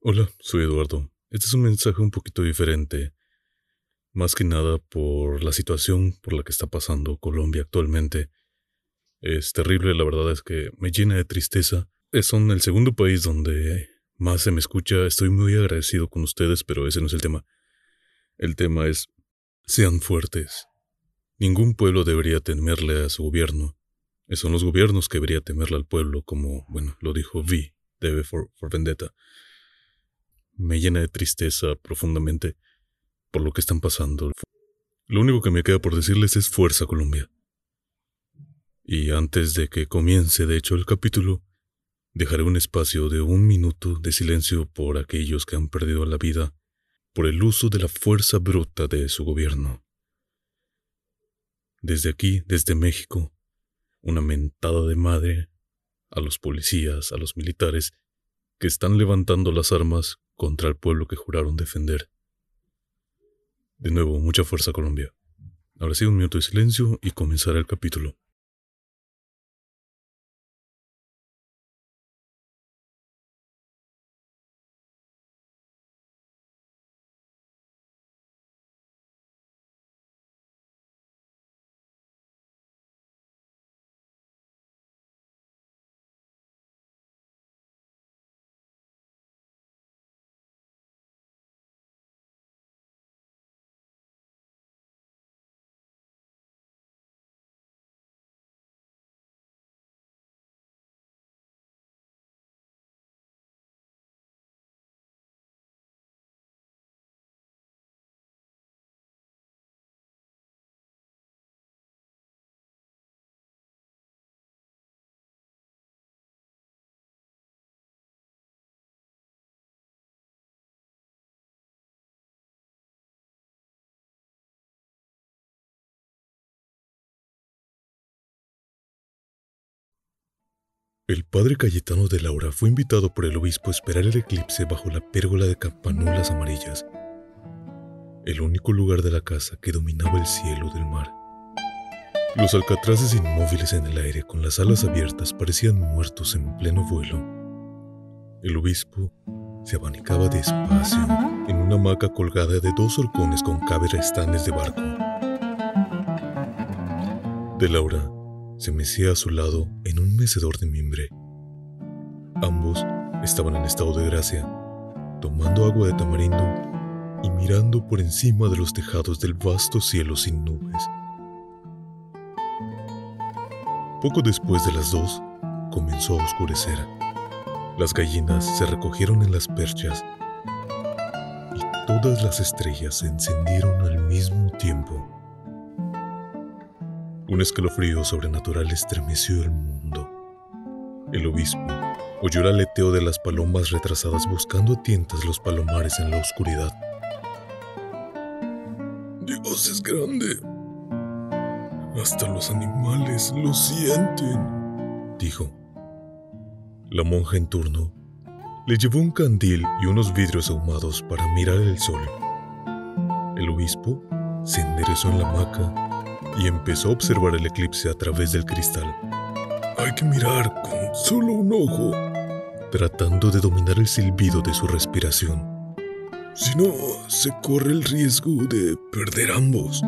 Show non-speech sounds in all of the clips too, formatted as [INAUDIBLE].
Hola, soy Eduardo. Este es un mensaje un poquito diferente, más que nada por la situación por la que está pasando Colombia actualmente. Es terrible, la verdad es que me llena de tristeza. Son el segundo país donde más se me escucha. Estoy muy agradecido con ustedes, pero ese no es el tema. El tema es, sean fuertes. Ningún pueblo debería temerle a su gobierno. Son los gobiernos que debería temerle al pueblo, como, bueno, lo dijo V, debe for, for Vendetta. Me llena de tristeza profundamente por lo que están pasando. Lo único que me queda por decirles es fuerza Colombia. Y antes de que comience, de hecho, el capítulo, dejaré un espacio de un minuto de silencio por aquellos que han perdido la vida por el uso de la fuerza bruta de su gobierno. Desde aquí, desde México, una mentada de madre a los policías, a los militares, que están levantando las armas contra el pueblo que juraron defender. De nuevo, mucha fuerza Colombia. Ahora sí, un minuto de silencio y comenzará el capítulo. El padre Cayetano de Laura fue invitado por el obispo a esperar el eclipse bajo la pérgola de campanulas amarillas, el único lugar de la casa que dominaba el cielo del mar. Los alcatraces inmóviles en el aire con las alas abiertas parecían muertos en pleno vuelo. El obispo se abanicaba despacio en una hamaca colgada de dos horcones con estanes de barco. De Laura se mecía a su lado en un mecedor de mimbre. Ambos estaban en estado de gracia, tomando agua de tamarindo y mirando por encima de los tejados del vasto cielo sin nubes. Poco después de las dos, comenzó a oscurecer. Las gallinas se recogieron en las perchas y todas las estrellas se encendieron al mismo tiempo. Un escalofrío sobrenatural estremeció el mundo. El obispo oyó el aleteo de las palomas retrasadas buscando a tientas los palomares en la oscuridad. Dios es grande. Hasta los animales lo sienten, dijo. La monja en turno le llevó un candil y unos vidrios ahumados para mirar el sol. El obispo se enderezó en la hamaca y empezó a observar el eclipse a través del cristal. Hay que mirar con solo un ojo, tratando de dominar el silbido de su respiración. Si no, se corre el riesgo de perder ambos.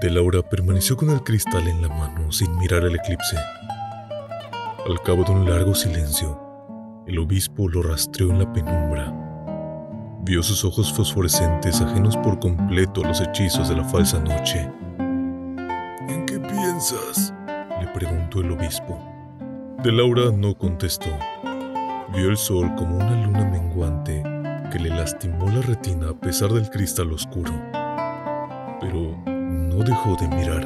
De Laura permaneció con el cristal en la mano sin mirar el eclipse. Al cabo de un largo silencio, el obispo lo rastreó en la penumbra. Vio sus ojos fosforescentes ajenos por completo a los hechizos de la falsa noche le preguntó el obispo. De Laura no contestó. Vio el sol como una luna menguante que le lastimó la retina a pesar del cristal oscuro. Pero no dejó de mirar.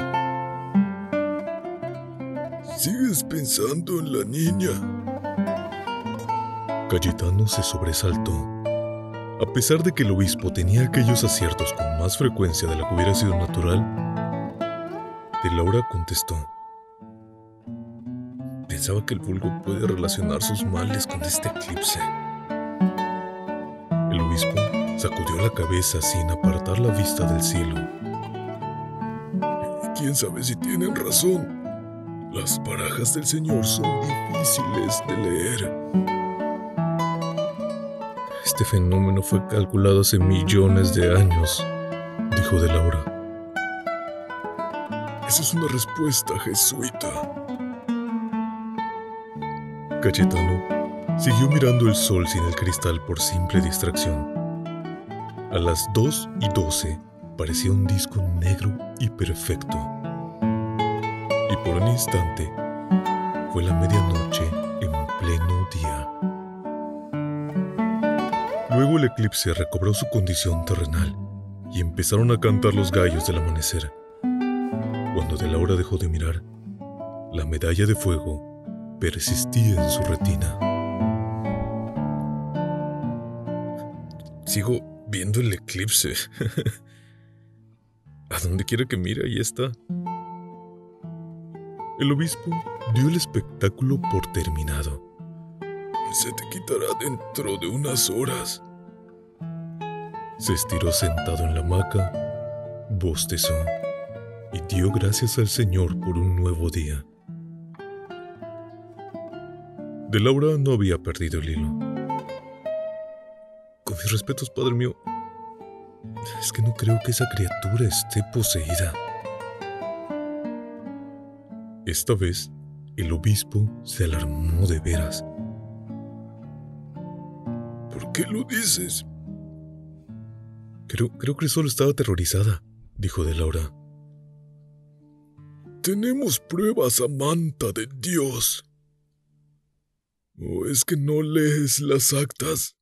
¿Sigues pensando en la niña? Cayetano se sobresaltó. A pesar de que el obispo tenía aquellos aciertos con más frecuencia de lo que hubiera sido natural, de Laura contestó. Pensaba que el vulgo puede relacionar sus males con este eclipse. El obispo sacudió la cabeza sin apartar la vista del cielo. ¿Quién sabe si tienen razón? Las barajas del Señor son difíciles de leer. Este fenómeno fue calculado hace millones de años, dijo de Laura. Esa es una respuesta jesuita. Cayetano siguió mirando el sol sin el cristal por simple distracción. A las 2 y 12 parecía un disco negro y perfecto. Y por un instante fue la medianoche en pleno día. Luego el eclipse recobró su condición terrenal y empezaron a cantar los gallos del amanecer. Cuando de la hora dejó de mirar, la medalla de fuego persistía en su retina. Sigo viendo el eclipse. [LAUGHS] A donde quiera que mire, ahí está. El obispo dio el espectáculo por terminado. Se te quitará dentro de unas horas. Se estiró sentado en la hamaca, bostezó y dio gracias al Señor por un nuevo día. De Laura no había perdido el hilo. Con mis respetos, padre mío, es que no creo que esa criatura esté poseída. Esta vez, el obispo se alarmó de veras. ¿Por qué lo dices? Creo, creo que solo estaba aterrorizada, dijo de Laura. Tenemos pruebas, Amanta de Dios. ¿O es que no lees las actas?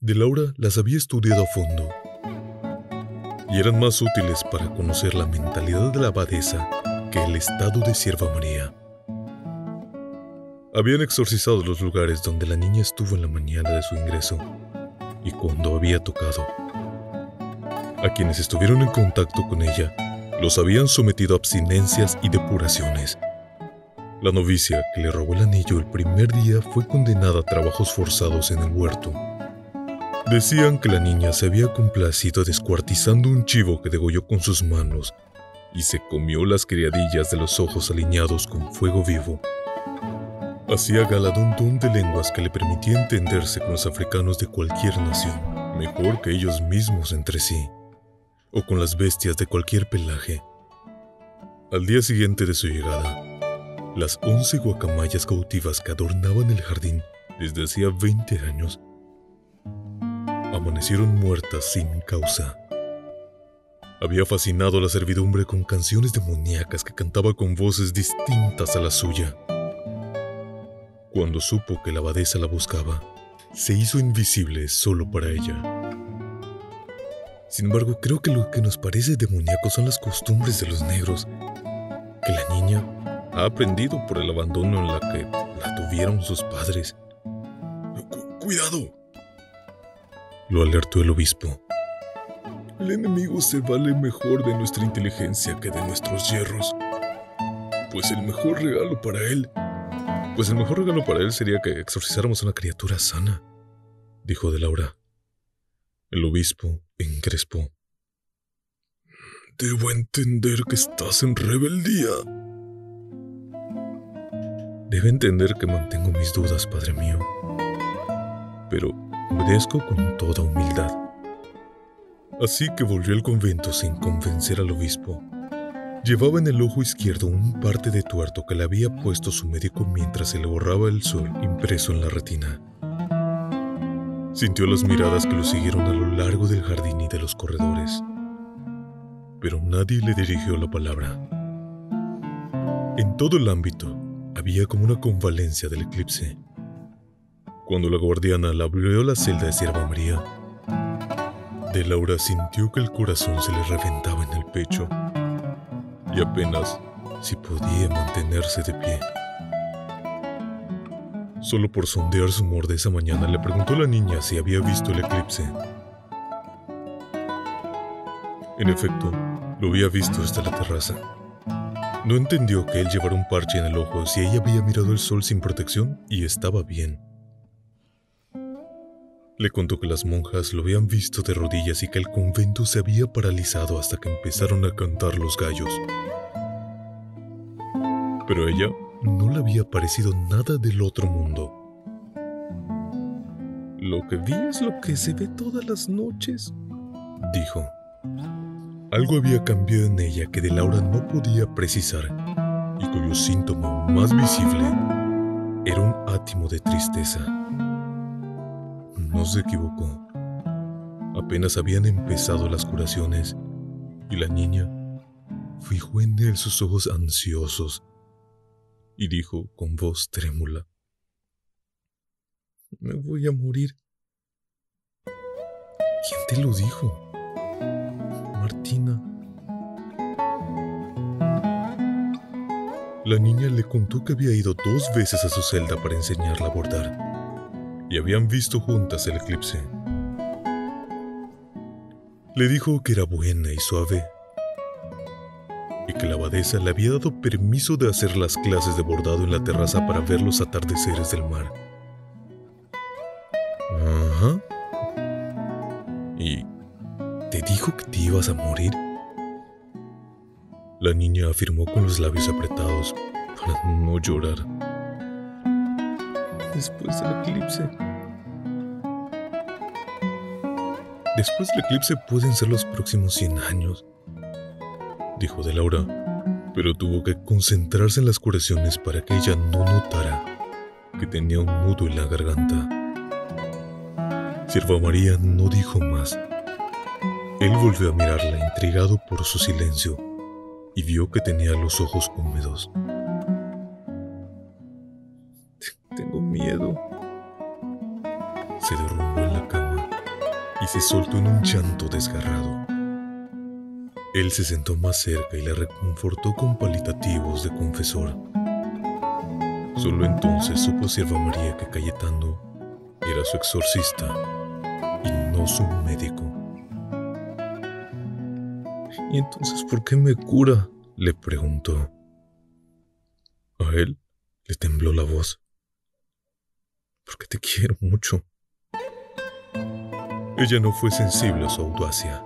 De Laura las había estudiado a fondo y eran más útiles para conocer la mentalidad de la abadesa que el estado de Sierva María. Habían exorcizado los lugares donde la niña estuvo en la mañana de su ingreso y cuando había tocado. A quienes estuvieron en contacto con ella los habían sometido a abstinencias y depuraciones. La novicia que le robó el anillo el primer día fue condenada a trabajos forzados en el huerto Decían que la niña se había complacido descuartizando un chivo que degolló con sus manos y se comió las criadillas de los ojos alineados con fuego vivo. Hacía gala de un don de lenguas que le permitía entenderse con los africanos de cualquier nación, mejor que ellos mismos entre sí, o con las bestias de cualquier pelaje. Al día siguiente de su llegada, las once guacamayas cautivas que adornaban el jardín desde hacía 20 años amanecieron muertas sin causa. Había fascinado a la servidumbre con canciones demoníacas que cantaba con voces distintas a la suya. Cuando supo que la abadesa la buscaba, se hizo invisible solo para ella. Sin embargo, creo que lo que nos parece demoníaco son las costumbres de los negros, que la niña ha aprendido por el abandono en la que la tuvieron sus padres. cuidado, lo alertó el obispo. El enemigo se vale mejor de nuestra inteligencia que de nuestros hierros. Pues el mejor regalo para él... Pues el mejor regalo para él sería que exorcizáramos a una criatura sana, dijo de Laura. El obispo encrespó. Debo entender que estás en rebeldía. Debe entender que mantengo mis dudas, padre mío. Pero Obedezco con toda humildad. Así que volvió al convento sin convencer al obispo. Llevaba en el ojo izquierdo un parte de tuerto que le había puesto su médico mientras se le borraba el sol impreso en la retina. Sintió las miradas que lo siguieron a lo largo del jardín y de los corredores, pero nadie le dirigió la palabra. En todo el ámbito había como una convalencia del eclipse. Cuando la guardiana la abrió la celda de Sierva María, de Laura sintió que el corazón se le reventaba en el pecho y apenas si podía mantenerse de pie. Solo por sondear su humor de esa mañana le preguntó a la niña si había visto el eclipse. En efecto, lo había visto desde la terraza. No entendió que él llevara un parche en el ojo si ella había mirado el sol sin protección y estaba bien. Le contó que las monjas lo habían visto de rodillas y que el convento se había paralizado hasta que empezaron a cantar los gallos. Pero ella no le había parecido nada del otro mundo. Lo que vi es lo que se ve todas las noches, dijo. Algo había cambiado en ella que de Laura no podía precisar y cuyo síntoma más visible era un átimo de tristeza. No se equivocó. Apenas habían empezado las curaciones y la niña fijó en él sus ojos ansiosos y dijo con voz trémula, Me voy a morir. ¿Quién te lo dijo? Martina. La niña le contó que había ido dos veces a su celda para enseñarla a bordar y habían visto juntas el eclipse. Le dijo que era buena y suave y que la abadesa le había dado permiso de hacer las clases de bordado en la terraza para ver los atardeceres del mar. Ajá. ¿Y te dijo que te ibas a morir? La niña afirmó con los labios apretados para no llorar. Después del eclipse. Después del eclipse pueden ser los próximos 100 años, dijo de Laura, pero tuvo que concentrarse en las curaciones para que ella no notara que tenía un nudo en la garganta. Sierva María no dijo más. Él volvió a mirarla intrigado por su silencio y vio que tenía los ojos húmedos. Tengo miedo. Se derrumbó en la cama y se soltó en un llanto desgarrado. Él se sentó más cerca y la reconfortó con palitativos de confesor. Solo entonces supo Sierva María que Cayetano era su exorcista y no su médico. ¿Y entonces por qué me cura? le preguntó. A él le tembló la voz. Porque te quiero mucho. Ella no fue sensible a su audacia.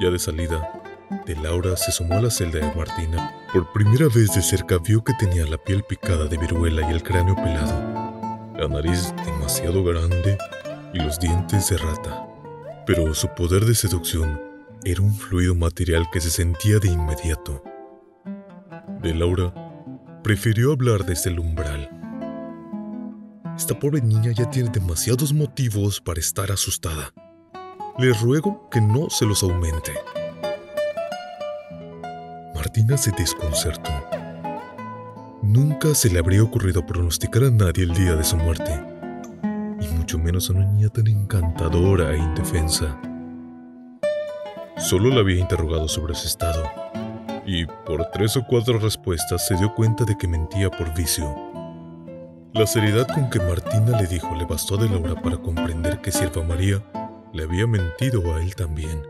Ya de salida, de Laura se sumó a la celda de Martina. Por primera vez de cerca vio que tenía la piel picada de viruela y el cráneo pelado, la nariz demasiado grande y los dientes de rata. Pero su poder de seducción era un fluido material que se sentía de inmediato. De Laura prefirió hablar desde el umbral. Esta pobre niña ya tiene demasiados motivos para estar asustada. Le ruego que no se los aumente. Martina se desconcertó. Nunca se le habría ocurrido pronosticar a nadie el día de su muerte, y mucho menos a una niña tan encantadora e indefensa. Solo la había interrogado sobre su estado, y por tres o cuatro respuestas se dio cuenta de que mentía por vicio. La seriedad con que Martina le dijo le bastó a de Laura para comprender que Sierva María le había mentido a él también.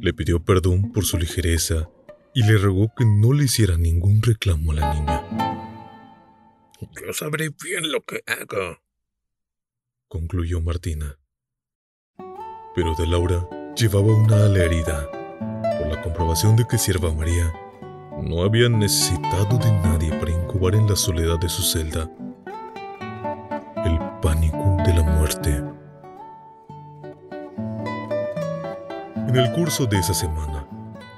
Le pidió perdón por su ligereza y le rogó que no le hiciera ningún reclamo a la niña. Yo sabré bien lo que hago, concluyó Martina. Pero de Laura llevaba una ala herida por la comprobación de que Sierva María no había necesitado de nadie para incubar en la soledad de su celda el pánico de la muerte. En el curso de esa semana,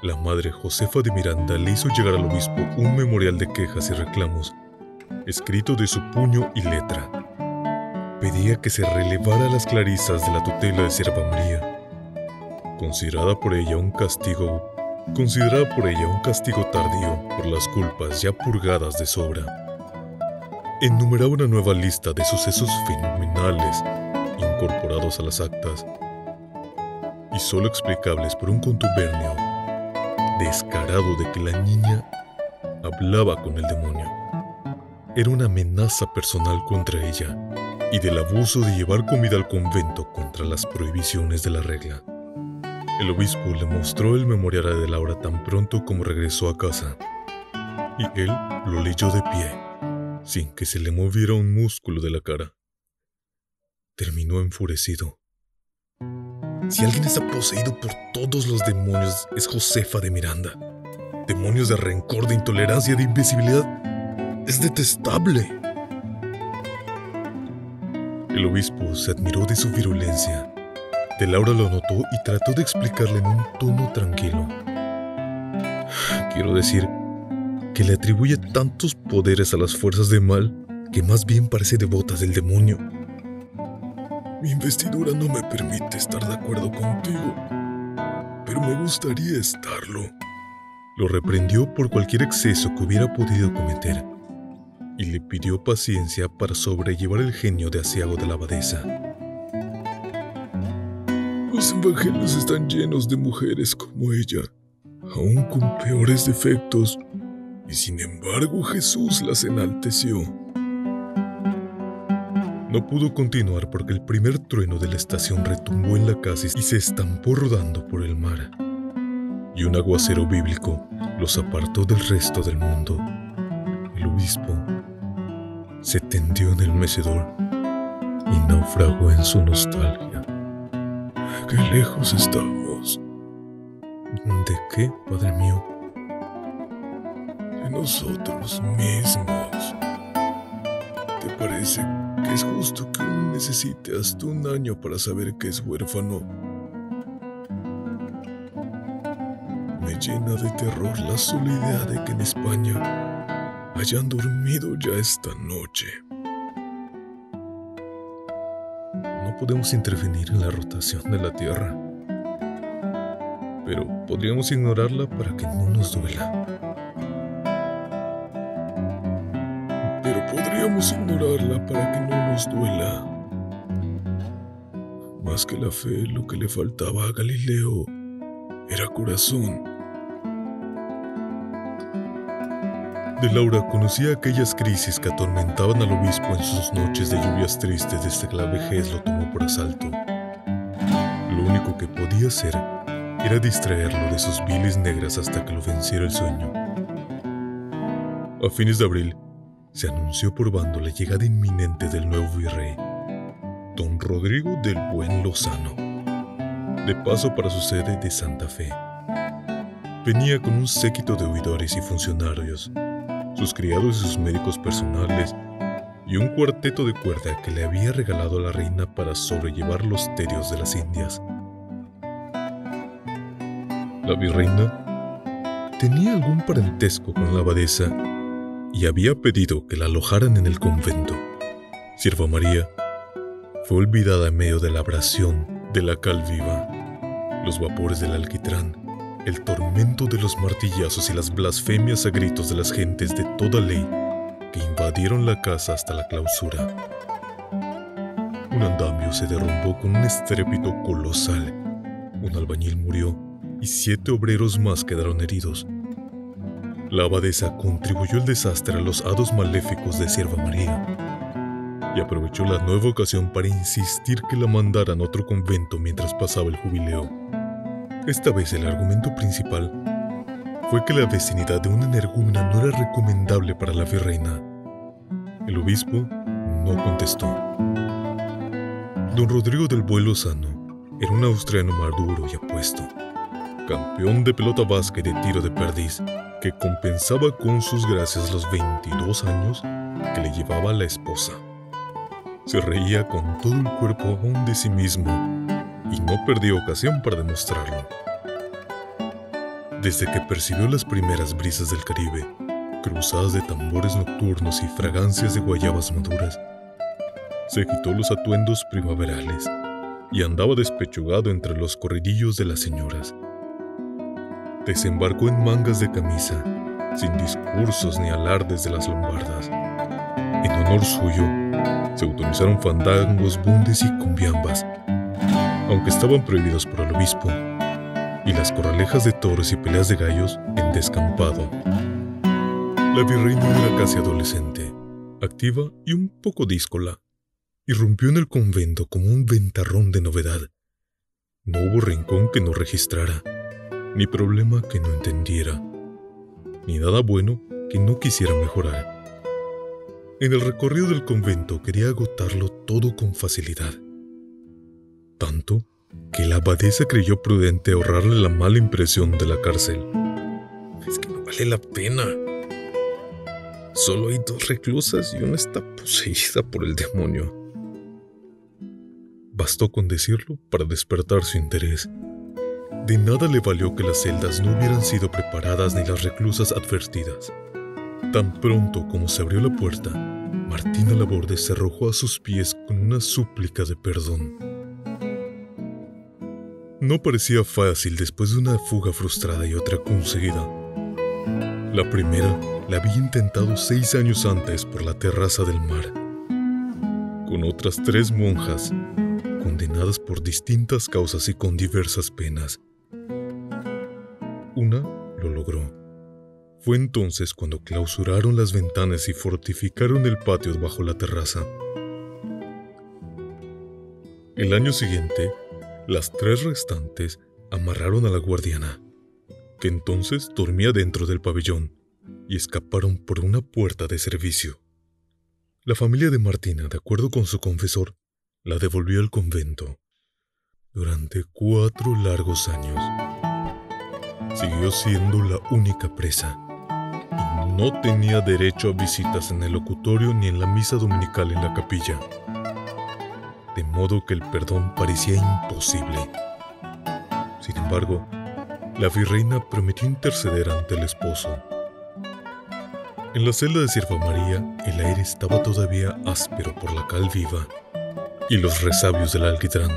la madre Josefa de Miranda le hizo llegar al obispo un memorial de quejas y reclamos, escrito de su puño y letra. Pedía que se relevara las clarisas de la tutela de Sierva María, considerada por ella un castigo, considerada por ella un castigo tardío por las culpas ya purgadas de sobra. Enumeraba una nueva lista de sucesos fenomenales incorporados a las actas y solo explicables por un contubernio descarado de que la niña hablaba con el demonio. Era una amenaza personal contra ella y del abuso de llevar comida al convento contra las prohibiciones de la regla. El obispo le mostró el memorial de Laura tan pronto como regresó a casa, y él lo leyó de pie, sin que se le moviera un músculo de la cara. Terminó enfurecido si alguien está poseído por todos los demonios, es Josefa de Miranda. Demonios de rencor, de intolerancia, de invisibilidad. Es detestable. El obispo se admiró de su virulencia. De Laura lo notó y trató de explicarle en un tono tranquilo. Quiero decir que le atribuye tantos poderes a las fuerzas de mal que más bien parece devota del demonio. Mi investidura no me permite estar de acuerdo contigo, pero me gustaría estarlo. Lo reprendió por cualquier exceso que hubiera podido cometer y le pidió paciencia para sobrellevar el genio de asiago de la abadesa. Los evangelios están llenos de mujeres como ella, aún con peores defectos, y sin embargo Jesús las enalteció. No pudo continuar porque el primer trueno de la estación retumbó en la casa y se estampó rodando por el mar. Y un aguacero bíblico los apartó del resto del mundo. El obispo se tendió en el mecedor y naufragó en su nostalgia. Qué lejos estamos. ¿De qué, Padre mío? De nosotros mismos. ¿Te parece que es justo que uno necesite hasta un año para saber que es huérfano. Me llena de terror la sola idea de que en España hayan dormido ya esta noche. No podemos intervenir en la rotación de la Tierra, pero podríamos ignorarla para que no nos duela. Podríamos ignorarla para que no nos duela. Más que la fe, lo que le faltaba a Galileo era corazón. De Laura conocía aquellas crisis que atormentaban al obispo en sus noches de lluvias tristes desde que la vejez lo tomó por asalto. Lo único que podía hacer era distraerlo de sus viles negras hasta que lo venciera el sueño. A fines de abril, se anunció por bando la llegada inminente del nuevo virrey, don Rodrigo del Buen Lozano, de paso para su sede de Santa Fe. Venía con un séquito de oidores y funcionarios, sus criados y sus médicos personales, y un cuarteto de cuerda que le había regalado a la reina para sobrellevar los terios de las Indias. La virreina tenía algún parentesco con la abadesa y había pedido que la alojaran en el convento. Sierva María fue olvidada en medio de la abrasión de la cal viva, los vapores del alquitrán, el tormento de los martillazos y las blasfemias a gritos de las gentes de toda ley que invadieron la casa hasta la clausura. Un andamio se derrumbó con un estrépito colosal. Un albañil murió y siete obreros más quedaron heridos. La abadesa contribuyó el desastre a los hados maléficos de Sierva María y aprovechó la nueva ocasión para insistir que la mandaran a otro convento mientras pasaba el jubileo. Esta vez el argumento principal fue que la vecindad de una energúmena no era recomendable para la virreina. El obispo no contestó. Don Rodrigo del Vuelo Sano era un austriano maduro y apuesto, campeón de pelota vasca y de tiro de perdiz que compensaba con sus gracias los 22 años que le llevaba la esposa. Se reía con todo el cuerpo aún de sí mismo y no perdió ocasión para demostrarlo. Desde que percibió las primeras brisas del Caribe, cruzadas de tambores nocturnos y fragancias de guayabas maduras, se quitó los atuendos primaverales y andaba despechugado entre los corridillos de las señoras desembarcó en mangas de camisa, sin discursos ni alardes de las lombardas. En honor suyo, se autorizaron fandangos, bundes y cumbiambas, aunque estaban prohibidos por el obispo, y las corralejas de toros y peleas de gallos en descampado. La virreina era casi adolescente, activa y un poco díscola. Irrumpió en el convento como un ventarrón de novedad. No hubo rincón que no registrara ni problema que no entendiera, ni nada bueno que no quisiera mejorar. En el recorrido del convento quería agotarlo todo con facilidad, tanto que la abadesa creyó prudente ahorrarle la mala impresión de la cárcel. Es que no vale la pena. Solo hay dos reclusas y una está poseída por el demonio. Bastó con decirlo para despertar su interés. De nada le valió que las celdas no hubieran sido preparadas ni las reclusas advertidas. Tan pronto como se abrió la puerta, Martina Laborde se arrojó a sus pies con una súplica de perdón. No parecía fácil después de una fuga frustrada y otra conseguida. La primera la había intentado seis años antes por la terraza del mar, con otras tres monjas, condenadas por distintas causas y con diversas penas. Fue entonces cuando clausuraron las ventanas y fortificaron el patio bajo la terraza. El año siguiente, las tres restantes amarraron a la guardiana, que entonces dormía dentro del pabellón, y escaparon por una puerta de servicio. La familia de Martina, de acuerdo con su confesor, la devolvió al convento. Durante cuatro largos años, siguió siendo la única presa no tenía derecho a visitas en el locutorio ni en la misa dominical en la capilla. De modo que el perdón parecía imposible. Sin embargo, la virreina prometió interceder ante el esposo. En la celda de Sierva María, el aire estaba todavía áspero por la cal viva y los resabios del alquitrán,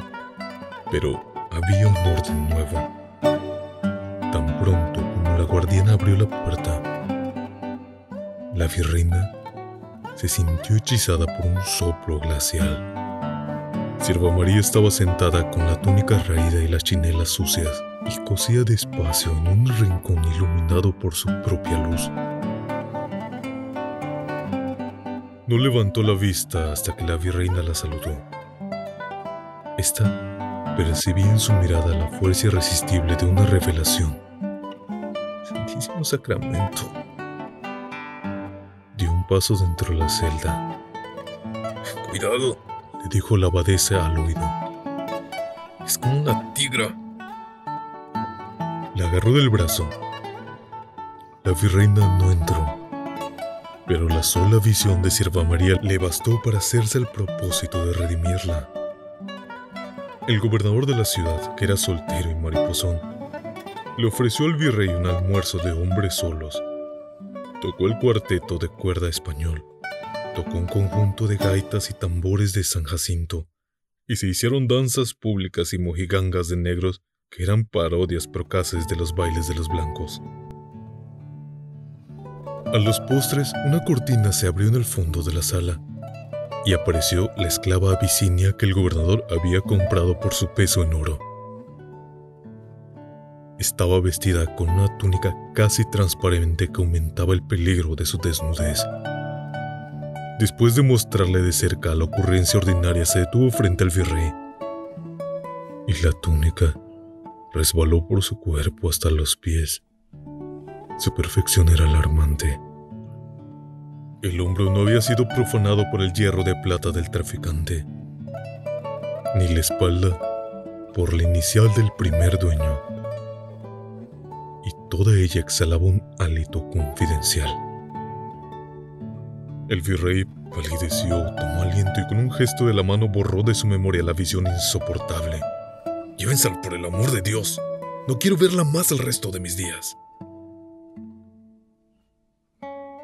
pero había un orden nuevo. Tan pronto como la guardiana abrió la puerta, la virreina se sintió hechizada por un soplo glacial. Sierva María estaba sentada con la túnica raída y las chinelas sucias y cosía despacio en un rincón iluminado por su propia luz. No levantó la vista hasta que la virreina la saludó. Esta percibía en su mirada la fuerza irresistible de una revelación. Santísimo Sacramento, paso dentro de la celda. [LAUGHS] Cuidado, le dijo la abadesa al oído. Es como una tigra. La agarró del brazo. La virreina no entró, pero la sola visión de Sierva María le bastó para hacerse el propósito de redimirla. El gobernador de la ciudad, que era soltero y mariposón, le ofreció al virrey un almuerzo de hombres solos Tocó el cuarteto de cuerda español, tocó un conjunto de gaitas y tambores de San Jacinto, y se hicieron danzas públicas y mojigangas de negros que eran parodias procaces de los bailes de los blancos. A los postres, una cortina se abrió en el fondo de la sala y apareció la esclava abisinia que el gobernador había comprado por su peso en oro. Estaba vestida con una túnica casi transparente que aumentaba el peligro de su desnudez. Después de mostrarle de cerca la ocurrencia ordinaria, se detuvo frente al virrey. Y la túnica resbaló por su cuerpo hasta los pies. Su perfección era alarmante. El hombro no había sido profanado por el hierro de plata del traficante, ni la espalda por la inicial del primer dueño toda ella exhalaba un hálito confidencial. El virrey palideció, tomó aliento y con un gesto de la mano borró de su memoria la visión insoportable. Llévensela por el amor de Dios. No quiero verla más el resto de mis días.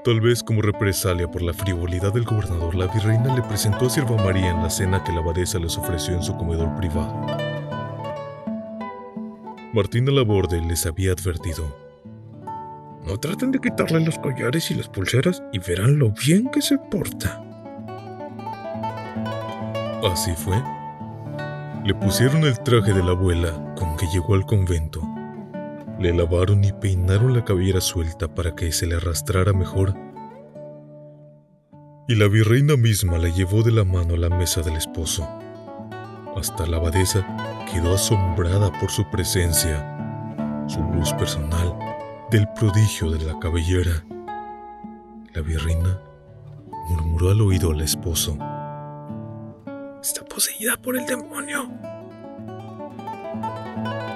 Tal vez como represalia por la frivolidad del gobernador, la virreina le presentó a Sierva María en la cena que la abadesa les ofreció en su comedor privado. Martina Laborde les había advertido. No traten de quitarle los collares y las pulseras y verán lo bien que se porta. Así fue. Le pusieron el traje de la abuela con que llegó al convento. Le lavaron y peinaron la cabellera suelta para que se le arrastrara mejor. Y la virreina misma la llevó de la mano a la mesa del esposo. Hasta la abadesa quedó asombrada por su presencia, su luz personal, del prodigio de la cabellera. La virreina murmuró al oído al esposo. Está poseída por el demonio.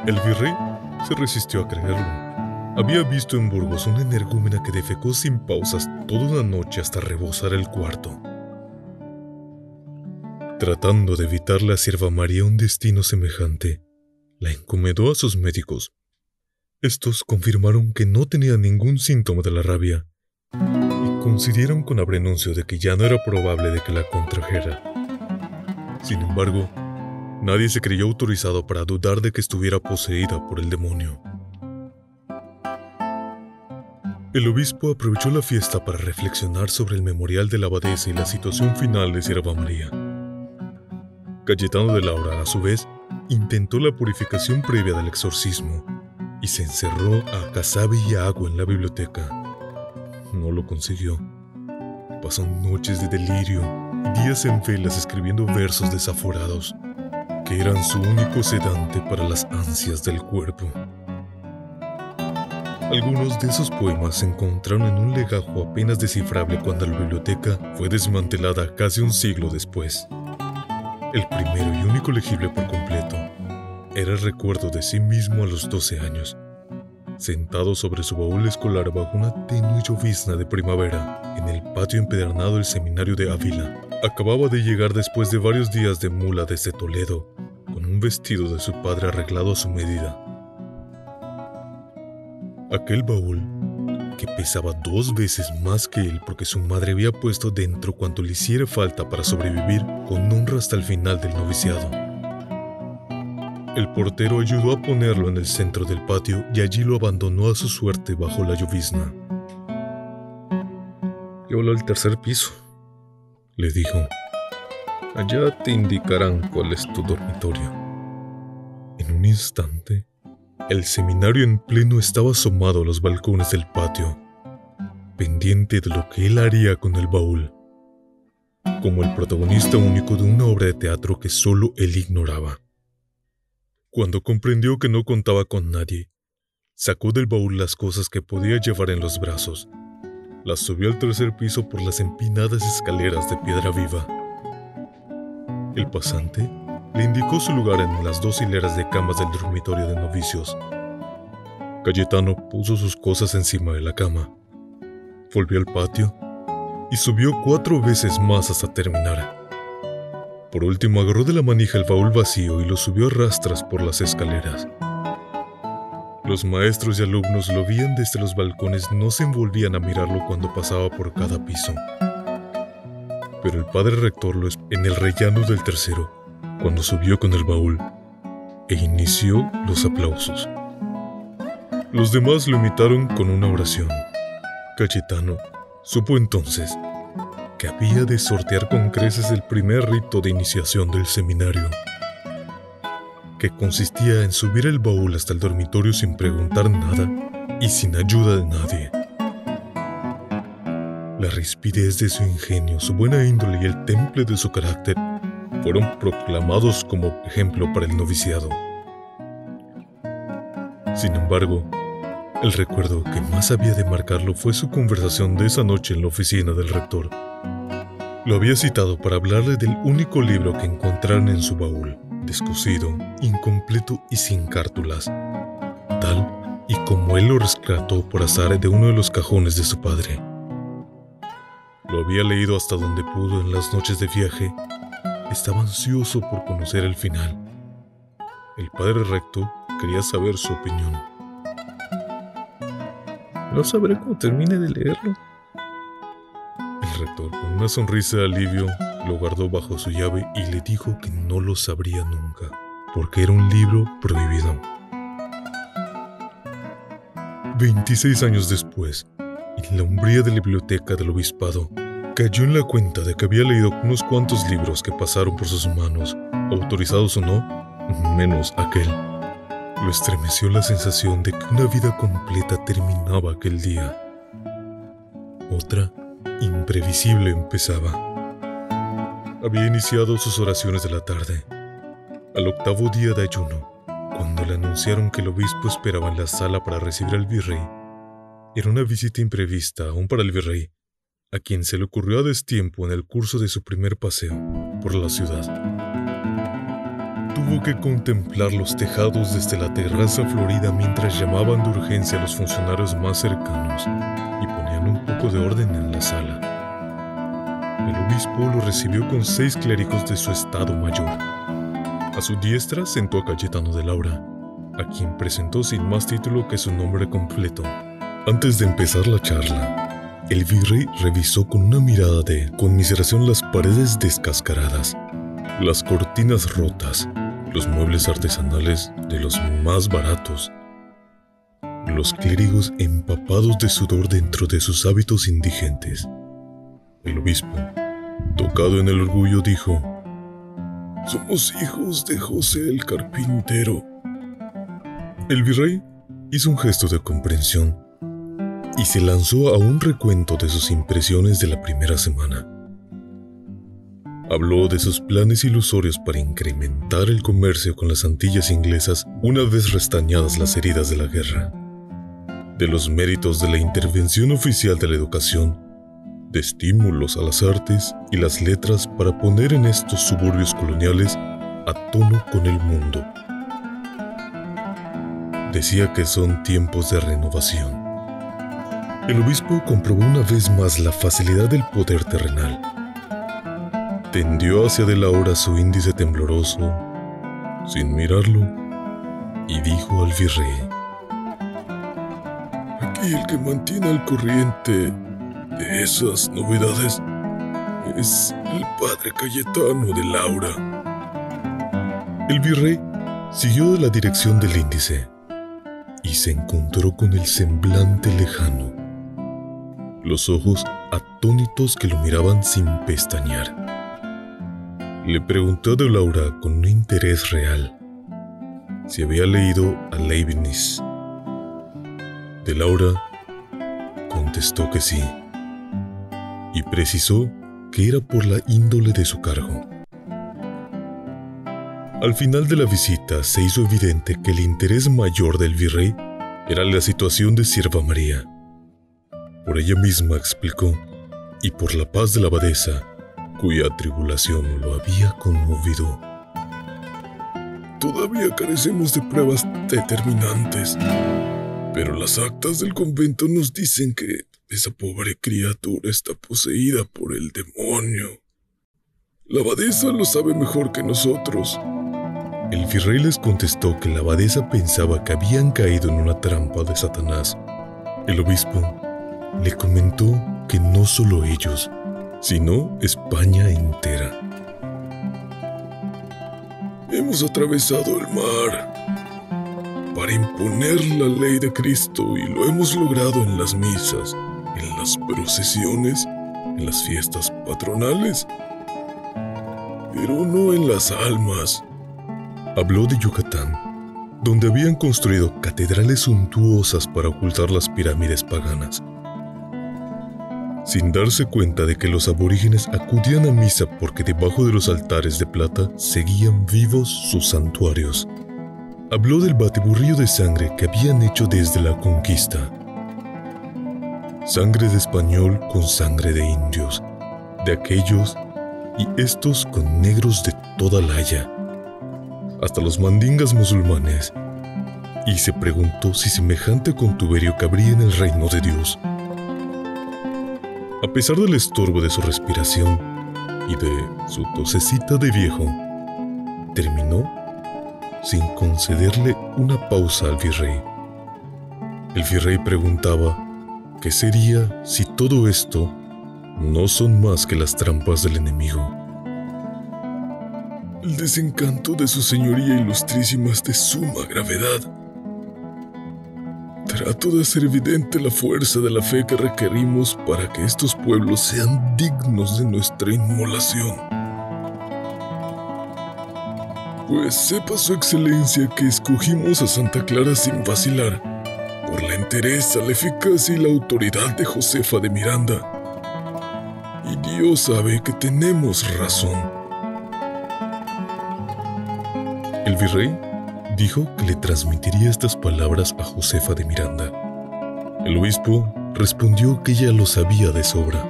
El virrey se resistió a creerlo. Había visto en Burgos una energúmena que defecó sin pausas toda una noche hasta rebosar el cuarto. Tratando de evitar la sierva María un destino semejante, la encomendó a sus médicos. Estos confirmaron que no tenía ningún síntoma de la rabia y coincidieron con el renuncio de que ya no era probable de que la contrajera. Sin embargo, nadie se creyó autorizado para dudar de que estuviera poseída por el demonio. El obispo aprovechó la fiesta para reflexionar sobre el memorial de la abadesa y la situación final de Sierva María. Cayetano de Laura, a su vez, intentó la purificación previa del exorcismo y se encerró a casabe y agua en la biblioteca. No lo consiguió. Pasó noches de delirio y días en velas escribiendo versos desaforados, que eran su único sedante para las ansias del cuerpo. Algunos de esos poemas se encontraron en un legajo apenas descifrable cuando la biblioteca fue desmantelada casi un siglo después. El primero y único legible por completo era el recuerdo de sí mismo a los 12 años, sentado sobre su baúl escolar bajo una tenue llovizna de primavera en el patio empedernado del seminario de Ávila. Acababa de llegar después de varios días de mula desde Toledo, con un vestido de su padre arreglado a su medida. Aquel baúl, que pesaba dos veces más que él porque su madre había puesto dentro cuanto le hiciera falta para sobrevivir con honra hasta el final del noviciado. El portero ayudó a ponerlo en el centro del patio y allí lo abandonó a su suerte bajo la llovizna. Llévalo al tercer piso, le dijo. Allá te indicarán cuál es tu dormitorio. En un instante, el seminario en pleno estaba asomado a los balcones del patio, pendiente de lo que él haría con el baúl, como el protagonista único de una obra de teatro que solo él ignoraba. Cuando comprendió que no contaba con nadie, sacó del baúl las cosas que podía llevar en los brazos. Las subió al tercer piso por las empinadas escaleras de piedra viva. El pasante le indicó su lugar en las dos hileras de camas del dormitorio de novicios. Cayetano puso sus cosas encima de la cama, volvió al patio y subió cuatro veces más hasta terminar. Por último agarró de la manija el baúl vacío y lo subió a rastras por las escaleras. Los maestros y alumnos lo veían desde los balcones, no se envolvían a mirarlo cuando pasaba por cada piso. Pero el padre rector lo en el rellano del tercero, cuando subió con el baúl, e inició los aplausos. Los demás lo imitaron con una oración. Cayetano supo entonces había de sortear con creces el primer rito de iniciación del seminario, que consistía en subir el baúl hasta el dormitorio sin preguntar nada y sin ayuda de nadie. La rispidez de su ingenio, su buena índole y el temple de su carácter fueron proclamados como ejemplo para el noviciado. Sin embargo, el recuerdo que más había de marcarlo fue su conversación de esa noche en la oficina del rector. Lo había citado para hablarle del único libro que encontraron en su baúl, descosido, incompleto y sin cártulas, tal y como él lo rescató por azar de uno de los cajones de su padre. Lo había leído hasta donde pudo en las noches de viaje. Estaba ansioso por conocer el final. El padre recto quería saber su opinión. No sabré cómo termine de leerlo, rector, con una sonrisa de alivio, lo guardó bajo su llave y le dijo que no lo sabría nunca, porque era un libro prohibido. 26 años después, en la umbría de la biblioteca del obispado, cayó en la cuenta de que había leído unos cuantos libros que pasaron por sus manos, autorizados o no, menos aquel. Lo estremeció la sensación de que una vida completa terminaba aquel día. Otra imprevisible empezaba. Había iniciado sus oraciones de la tarde, al octavo día de ayuno, cuando le anunciaron que el obispo esperaba en la sala para recibir al virrey. Era una visita imprevista aún para el virrey, a quien se le ocurrió a destiempo en el curso de su primer paseo por la ciudad. Tuvo que contemplar los tejados desde la terraza florida mientras llamaban de urgencia a los funcionarios más cercanos y ponían un poco de orden en la sala. El obispo lo recibió con seis clérigos de su estado mayor. A su diestra sentó a Cayetano de Laura, a quien presentó sin más título que su nombre completo. Antes de empezar la charla, el virrey revisó con una mirada de conmiseración las paredes descascaradas, las cortinas rotas, los muebles artesanales de los más baratos, los clérigos empapados de sudor dentro de sus hábitos indigentes. El obispo, tocado en el orgullo, dijo, Somos hijos de José el carpintero. El virrey hizo un gesto de comprensión y se lanzó a un recuento de sus impresiones de la primera semana. Habló de sus planes ilusorios para incrementar el comercio con las Antillas inglesas una vez restañadas las heridas de la guerra, de los méritos de la intervención oficial de la educación, de estímulos a las artes y las letras para poner en estos suburbios coloniales a tono con el mundo. Decía que son tiempos de renovación. El obispo comprobó una vez más la facilidad del poder terrenal tendió hacia de Laura su índice tembloroso, sin mirarlo, y dijo al virrey, Aquí el que mantiene al corriente de esas novedades es el padre Cayetano de Laura. El virrey siguió la dirección del índice y se encontró con el semblante lejano, los ojos atónitos que lo miraban sin pestañear. Le preguntó de Laura con un interés real si había leído a Leibniz. De Laura contestó que sí, y precisó que era por la índole de su cargo. Al final de la visita se hizo evidente que el interés mayor del virrey era la situación de Sierva María. Por ella misma explicó, y por la paz de la abadesa, cuya tribulación lo había conmovido. Todavía carecemos de pruebas determinantes, pero las actas del convento nos dicen que esa pobre criatura está poseída por el demonio. La abadesa lo sabe mejor que nosotros. El virrey les contestó que la abadesa pensaba que habían caído en una trampa de Satanás. El obispo le comentó que no solo ellos, sino España entera. Hemos atravesado el mar para imponer la ley de Cristo y lo hemos logrado en las misas, en las procesiones, en las fiestas patronales, pero no en las almas. Habló de Yucatán, donde habían construido catedrales suntuosas para ocultar las pirámides paganas sin darse cuenta de que los aborígenes acudían a misa porque debajo de los altares de plata seguían vivos sus santuarios. Habló del batiburrillo de sangre que habían hecho desde la conquista. Sangre de español con sangre de indios, de aquellos y estos con negros de toda la haya, hasta los mandingas musulmanes, y se preguntó si semejante contuberio cabría en el reino de Dios. A pesar del estorbo de su respiración y de su tosecita de viejo, terminó sin concederle una pausa al virrey. El virrey preguntaba qué sería si todo esto no son más que las trampas del enemigo. El desencanto de su señoría ilustrísima es de suma gravedad Trato de hacer evidente la fuerza de la fe que requerimos para que estos pueblos sean dignos de nuestra inmolación. Pues sepa su excelencia que escogimos a Santa Clara sin vacilar, por la entereza, la eficacia y la autoridad de Josefa de Miranda. Y Dios sabe que tenemos razón. El virrey dijo que le transmitiría estas palabras a Josefa de Miranda. El obispo respondió que ella lo sabía de sobra.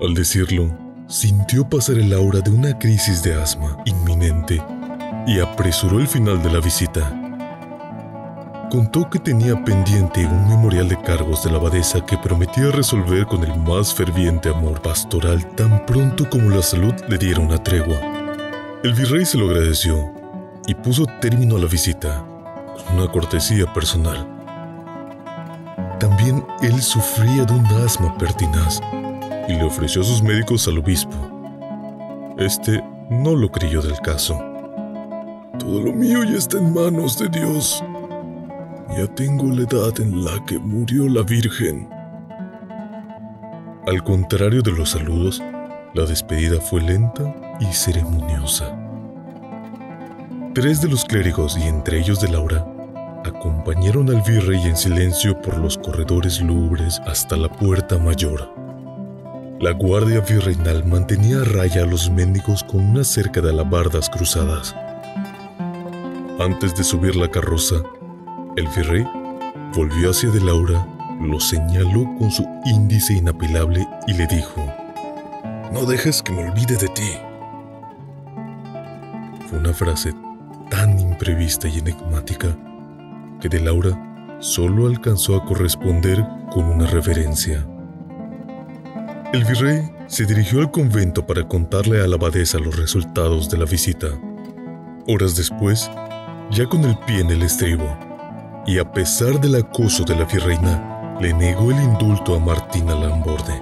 Al decirlo, sintió pasar el aura de una crisis de asma inminente y apresuró el final de la visita. contó que tenía pendiente un memorial de cargos de la abadesa que prometía resolver con el más ferviente amor pastoral tan pronto como la salud le diera una tregua. El virrey se lo agradeció y puso término a la visita con una cortesía personal. También él sufría de un asma pertinaz y le ofreció sus médicos al obispo. Este no lo creyó del caso. Todo lo mío ya está en manos de Dios. Ya tengo la edad en la que murió la Virgen. Al contrario de los saludos, la despedida fue lenta y ceremoniosa. Tres de los clérigos y entre ellos de Laura acompañaron al virrey en silencio por los corredores lúgubres hasta la puerta mayor. La guardia virreinal mantenía a raya a los mendigos con una cerca de alabardas cruzadas. Antes de subir la carroza, el virrey volvió hacia de Laura, lo señaló con su índice inapelable y le dijo, No dejes que me olvide de ti. Fue una frase tan imprevista y enigmática que de Laura solo alcanzó a corresponder con una reverencia. El virrey se dirigió al convento para contarle a la abadesa los resultados de la visita. Horas después, ya con el pie en el estribo, y a pesar del acoso de la virreina, le negó el indulto a Martina Lamborde,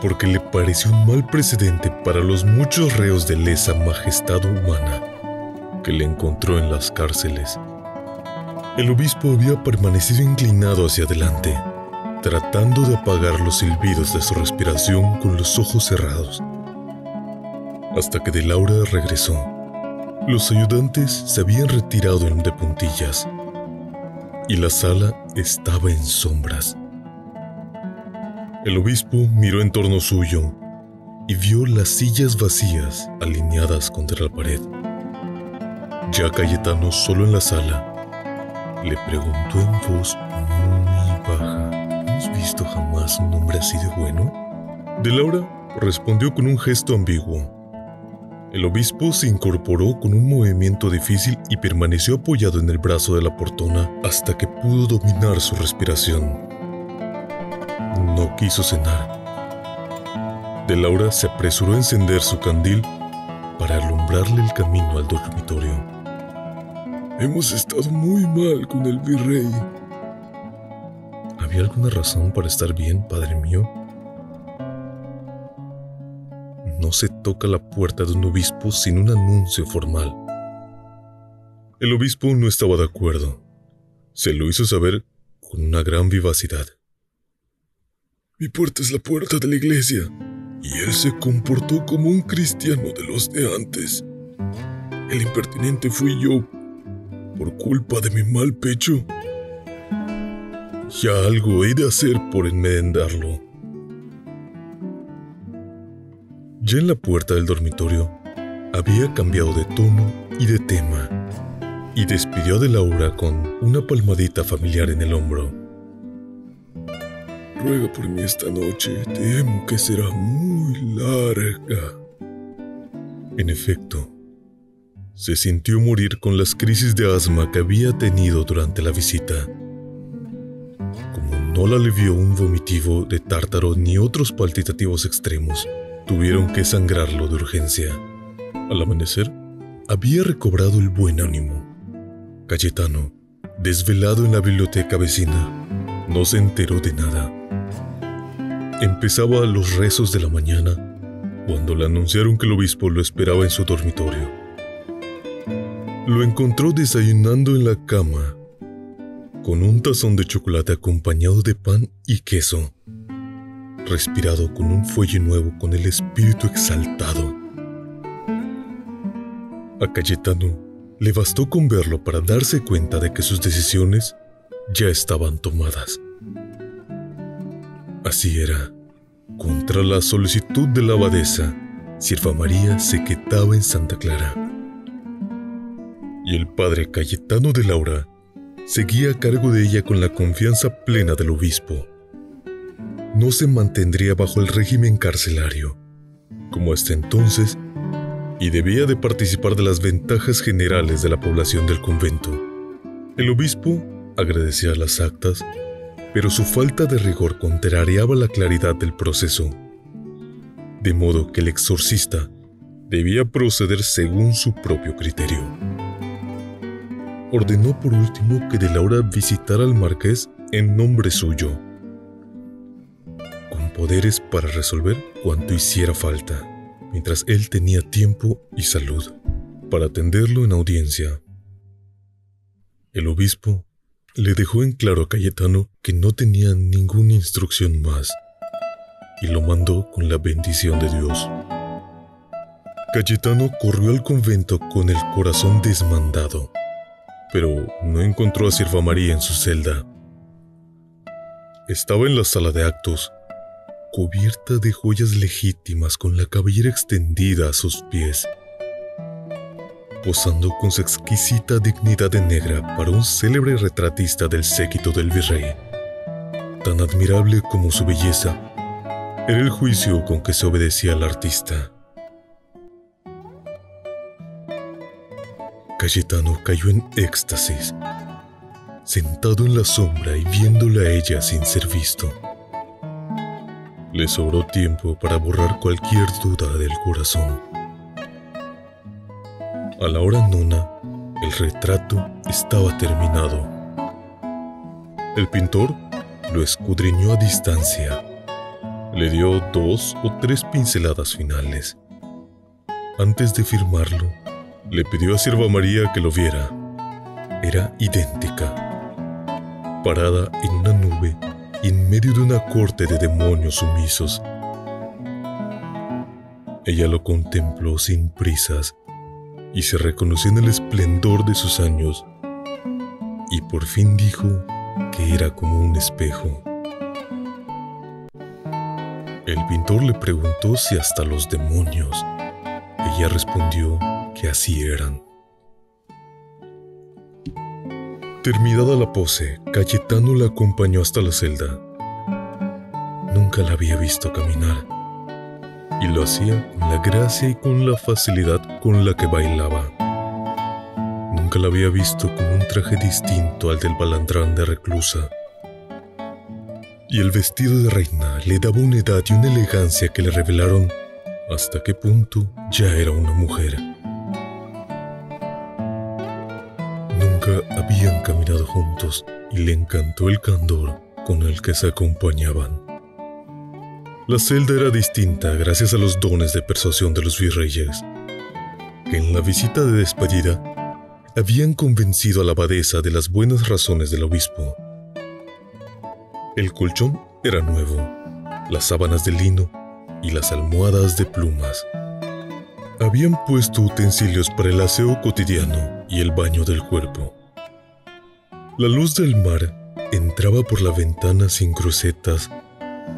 porque le pareció un mal precedente para los muchos reos de lesa majestad humana que le encontró en las cárceles. El obispo había permanecido inclinado hacia adelante, tratando de apagar los silbidos de su respiración con los ojos cerrados. Hasta que de Laura regresó. Los ayudantes se habían retirado de puntillas y la sala estaba en sombras. El obispo miró en torno suyo y vio las sillas vacías alineadas contra la pared. Ya Cayetano solo en la sala, le preguntó en voz muy baja, ¿Has visto jamás un hombre así de bueno? De Laura respondió con un gesto ambiguo. El obispo se incorporó con un movimiento difícil y permaneció apoyado en el brazo de la portona hasta que pudo dominar su respiración. No quiso cenar. De Laura se apresuró a encender su candil para alumbrarle el camino al dormitorio. Hemos estado muy mal con el virrey. ¿Había alguna razón para estar bien, padre mío? No se toca la puerta de un obispo sin un anuncio formal. El obispo no estaba de acuerdo. Se lo hizo saber con una gran vivacidad. Mi puerta es la puerta de la iglesia, y él se comportó como un cristiano de los de antes. El impertinente fui yo por culpa de mi mal pecho. Ya algo he de hacer por enmendarlo. Ya en la puerta del dormitorio había cambiado de tono y de tema y despidió de Laura con una palmadita familiar en el hombro. Ruega por mí esta noche, temo que será muy larga. En efecto, se sintió morir con las crisis de asma que había tenido durante la visita. Como no la alivió un vomitivo de tártaro ni otros palpitativos extremos, tuvieron que sangrarlo de urgencia. Al amanecer, había recobrado el buen ánimo. Cayetano, desvelado en la biblioteca vecina, no se enteró de nada. Empezaba los rezos de la mañana cuando le anunciaron que el obispo lo esperaba en su dormitorio lo encontró desayunando en la cama, con un tazón de chocolate acompañado de pan y queso, respirado con un fuelle nuevo con el espíritu exaltado. A Cayetano le bastó con verlo para darse cuenta de que sus decisiones ya estaban tomadas. Así era. Contra la solicitud de la abadesa, Sierva María se quedaba en Santa Clara y el padre Cayetano de Laura seguía a cargo de ella con la confianza plena del obispo. No se mantendría bajo el régimen carcelario, como hasta entonces, y debía de participar de las ventajas generales de la población del convento. El obispo agradecía las actas, pero su falta de rigor contrariaba la claridad del proceso. De modo que el exorcista debía proceder según su propio criterio. Ordenó por último que de Laura visitara al marqués en nombre suyo, con poderes para resolver cuanto hiciera falta, mientras él tenía tiempo y salud para atenderlo en audiencia. El obispo le dejó en claro a Cayetano que no tenía ninguna instrucción más y lo mandó con la bendición de Dios. Cayetano corrió al convento con el corazón desmandado, pero no encontró a Sirva María en su celda. Estaba en la sala de actos, cubierta de joyas legítimas con la cabellera extendida a sus pies, posando con su exquisita dignidad de negra para un célebre retratista del séquito del virrey. Tan admirable como su belleza, era el juicio con que se obedecía al artista. Cayetano cayó en éxtasis, sentado en la sombra y viéndola a ella sin ser visto. Le sobró tiempo para borrar cualquier duda del corazón. A la hora nona, el retrato estaba terminado. El pintor lo escudriñó a distancia. Le dio dos o tres pinceladas finales. Antes de firmarlo, le pidió a Sirva María que lo viera. Era idéntica. Parada en una nube y en medio de una corte de demonios sumisos. Ella lo contempló sin prisas y se reconoció en el esplendor de sus años y por fin dijo que era como un espejo. El pintor le preguntó si hasta los demonios. Ella respondió que así eran. Terminada la pose, Cayetano la acompañó hasta la celda. Nunca la había visto caminar, y lo hacía con la gracia y con la facilidad con la que bailaba. Nunca la había visto con un traje distinto al del balandrán de reclusa. Y el vestido de reina le daba una edad y una elegancia que le revelaron hasta qué punto ya era una mujer. Caminado juntos y le encantó el candor con el que se acompañaban. La celda era distinta gracias a los dones de persuasión de los virreyes, que en la visita de despedida habían convencido a la abadesa de las buenas razones del obispo. El colchón era nuevo, las sábanas de lino y las almohadas de plumas. Habían puesto utensilios para el aseo cotidiano y el baño del cuerpo. La luz del mar entraba por la ventana sin crucetas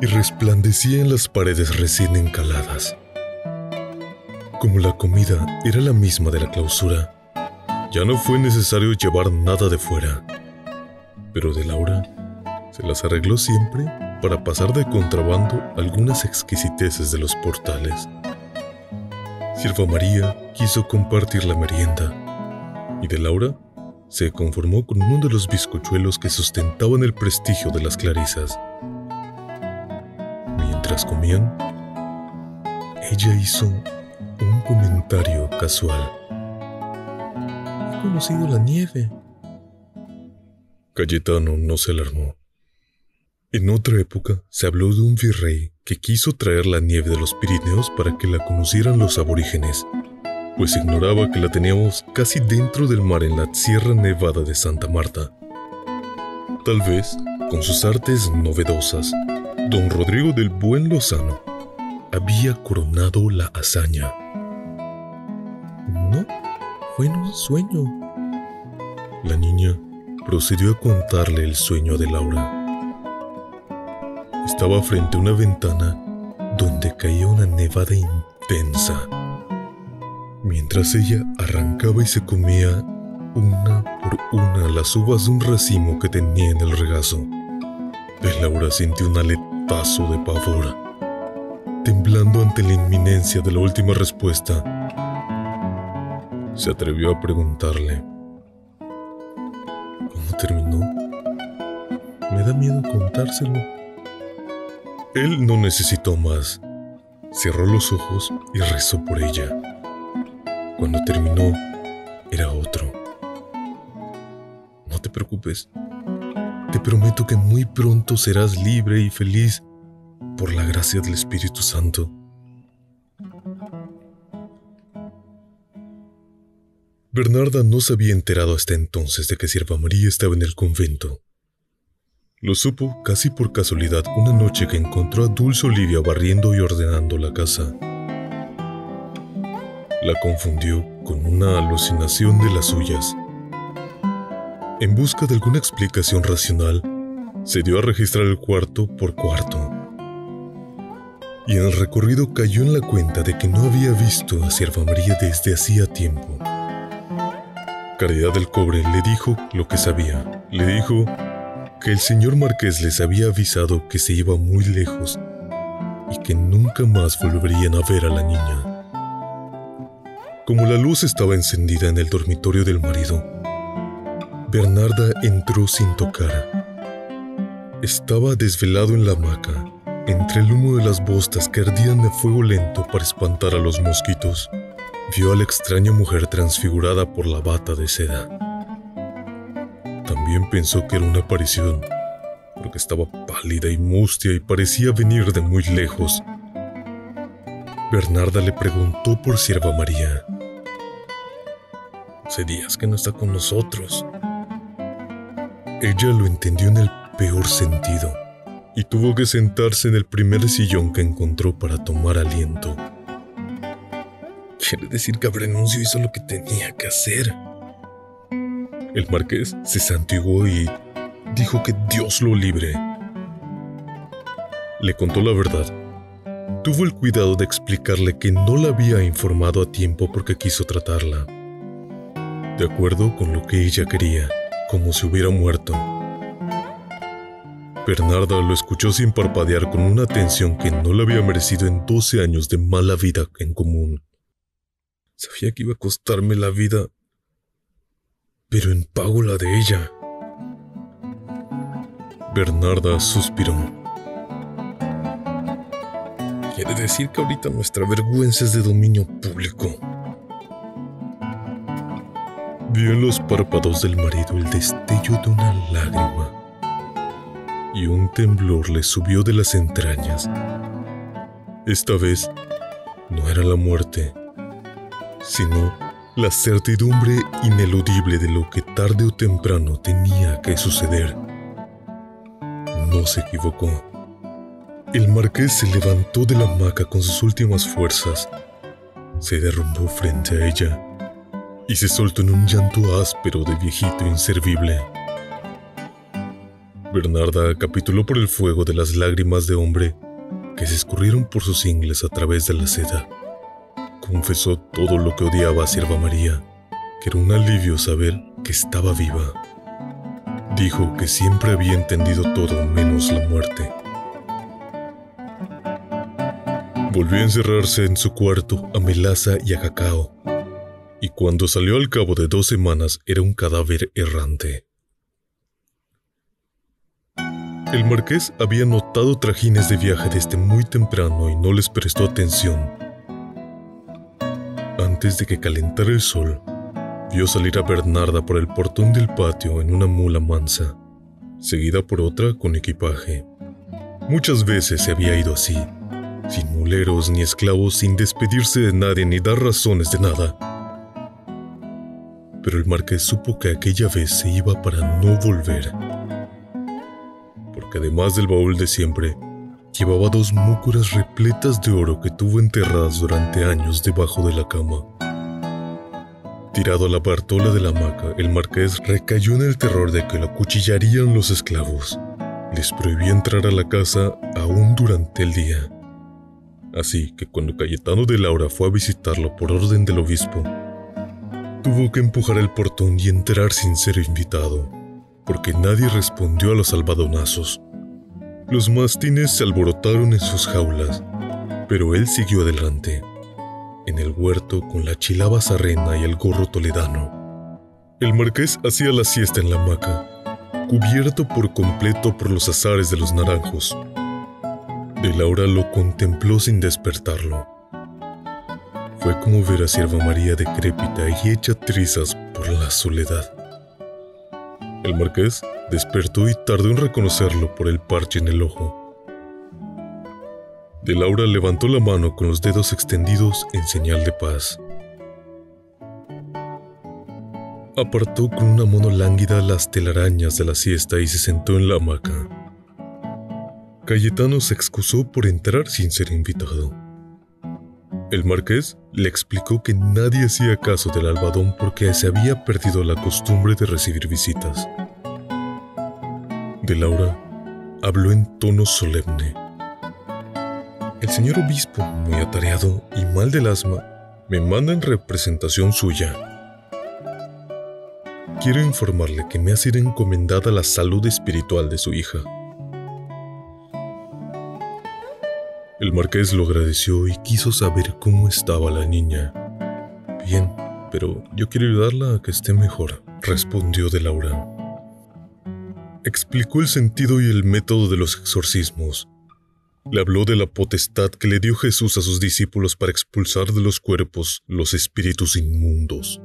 y resplandecía en las paredes recién encaladas. Como la comida era la misma de la clausura, ya no fue necesario llevar nada de fuera. Pero de Laura se las arregló siempre para pasar de contrabando algunas exquisiteces de los portales. Sirva María quiso compartir la merienda y de Laura se conformó con uno de los bizcochuelos que sustentaban el prestigio de las clarisas. Mientras comían, ella hizo un comentario casual. He conocido la nieve. Cayetano no se alarmó. En otra época se habló de un virrey que quiso traer la nieve de los Pirineos para que la conocieran los aborígenes pues ignoraba que la teníamos casi dentro del mar en la Sierra Nevada de Santa Marta. Tal vez, con sus artes novedosas, don Rodrigo del Buen Lozano había coronado la hazaña. No, fue en un sueño. La niña procedió a contarle el sueño de Laura. Estaba frente a una ventana donde caía una nevada intensa mientras ella arrancaba y se comía una por una las uvas de un racimo que tenía en el regazo. De Laura sintió un aletazo de pavor, temblando ante la inminencia de la última respuesta. Se atrevió a preguntarle. ¿Cómo terminó? da miedo contárselo. Él no necesitó más. Cerró los ojos y rezó por ella. Cuando terminó, era otro. No te preocupes. Te prometo que muy pronto serás libre y feliz por la gracia del Espíritu Santo. Bernarda no se había enterado hasta entonces de que Sierva María estaba en el convento. Lo supo casi por casualidad una noche que encontró a Dulce Olivia barriendo y ordenando la casa. La confundió con una alucinación de las suyas. En busca de alguna explicación racional, se dio a registrar el cuarto por cuarto. Y en el recorrido cayó en la cuenta de que no había visto a Sierva María desde hacía tiempo. Caridad del Cobre le dijo lo que sabía. Le dijo que el señor Marqués les había avisado que se iba muy lejos y que nunca más volverían a ver a la niña. Como la luz estaba encendida en el dormitorio del marido, Bernarda entró sin tocar. Estaba desvelado en la hamaca, entre el humo de las bostas que ardían de fuego lento para espantar a los mosquitos vio a la extraña mujer transfigurada por la bata de seda. También pensó que era una aparición, porque estaba pálida y mustia y parecía venir de muy lejos. Bernarda le preguntó por Sierva María. Hace días que no está con nosotros. Ella lo entendió en el peor sentido y tuvo que sentarse en el primer sillón que encontró para tomar aliento. Quiere decir que Abrenuncio hizo lo que tenía que hacer. El marqués se santiguó y dijo que Dios lo libre. Le contó la verdad. Tuvo el cuidado de explicarle que no la había informado a tiempo porque quiso tratarla. De acuerdo con lo que ella quería, como si hubiera muerto. Bernarda lo escuchó sin parpadear con una atención que no le había merecido en 12 años de mala vida en común. Sabía que iba a costarme la vida, pero en pago la de ella. Bernarda suspiró. Quiere decir que ahorita nuestra vergüenza es de dominio público. Vio en los párpados del marido el destello de una lágrima y un temblor le subió de las entrañas. Esta vez no era la muerte, sino la certidumbre ineludible de lo que tarde o temprano tenía que suceder. No se equivocó. El marqués se levantó de la hamaca con sus últimas fuerzas, se derrumbó frente a ella y se soltó en un llanto áspero de viejito inservible. Bernarda capituló por el fuego de las lágrimas de hombre que se escurrieron por sus ingles a través de la seda confesó todo lo que odiaba a Sierva María, que era un alivio saber que estaba viva. Dijo que siempre había entendido todo menos la muerte. Volvió a encerrarse en su cuarto a Melaza y a Cacao, y cuando salió al cabo de dos semanas era un cadáver errante. El marqués había notado trajines de viaje desde muy temprano y no les prestó atención antes de que calentara el sol, vio salir a Bernarda por el portón del patio en una mula mansa, seguida por otra con equipaje. Muchas veces se había ido así, sin muleros ni esclavos, sin despedirse de nadie ni dar razones de nada. Pero el marqués supo que aquella vez se iba para no volver. Porque además del baúl de siempre, Llevaba dos múcuras repletas de oro que tuvo enterradas durante años debajo de la cama. Tirado a la bartola de la hamaca, el marqués recayó en el terror de que lo acuchillarían los esclavos. Les prohibía entrar a la casa aún durante el día. Así que cuando Cayetano de Laura fue a visitarlo por orden del obispo, tuvo que empujar el portón y entrar sin ser invitado, porque nadie respondió a los albadonazos. Los mastines se alborotaron en sus jaulas, pero él siguió adelante, en el huerto con la chilaba sarrena y el gorro toledano. El marqués hacía la siesta en la hamaca, cubierto por completo por los azares de los naranjos. De Laura lo contempló sin despertarlo. Fue como ver a Sierva María decrépita y hecha trizas por la soledad. El marqués despertó y tardó en reconocerlo por el parche en el ojo. De Laura levantó la mano con los dedos extendidos en señal de paz. Apartó con una mano lánguida las telarañas de la siesta y se sentó en la hamaca. Cayetano se excusó por entrar sin ser invitado. El marqués le explicó que nadie hacía caso del albadón porque se había perdido la costumbre de recibir visitas. De Laura habló en tono solemne. El señor obispo, muy atareado y mal del asma, me manda en representación suya. Quiero informarle que me ha sido encomendada la salud espiritual de su hija. El marqués lo agradeció y quiso saber cómo estaba la niña. Bien, pero yo quiero ayudarla a que esté mejor, respondió de Laura. Explicó el sentido y el método de los exorcismos. Le habló de la potestad que le dio Jesús a sus discípulos para expulsar de los cuerpos los espíritus inmundos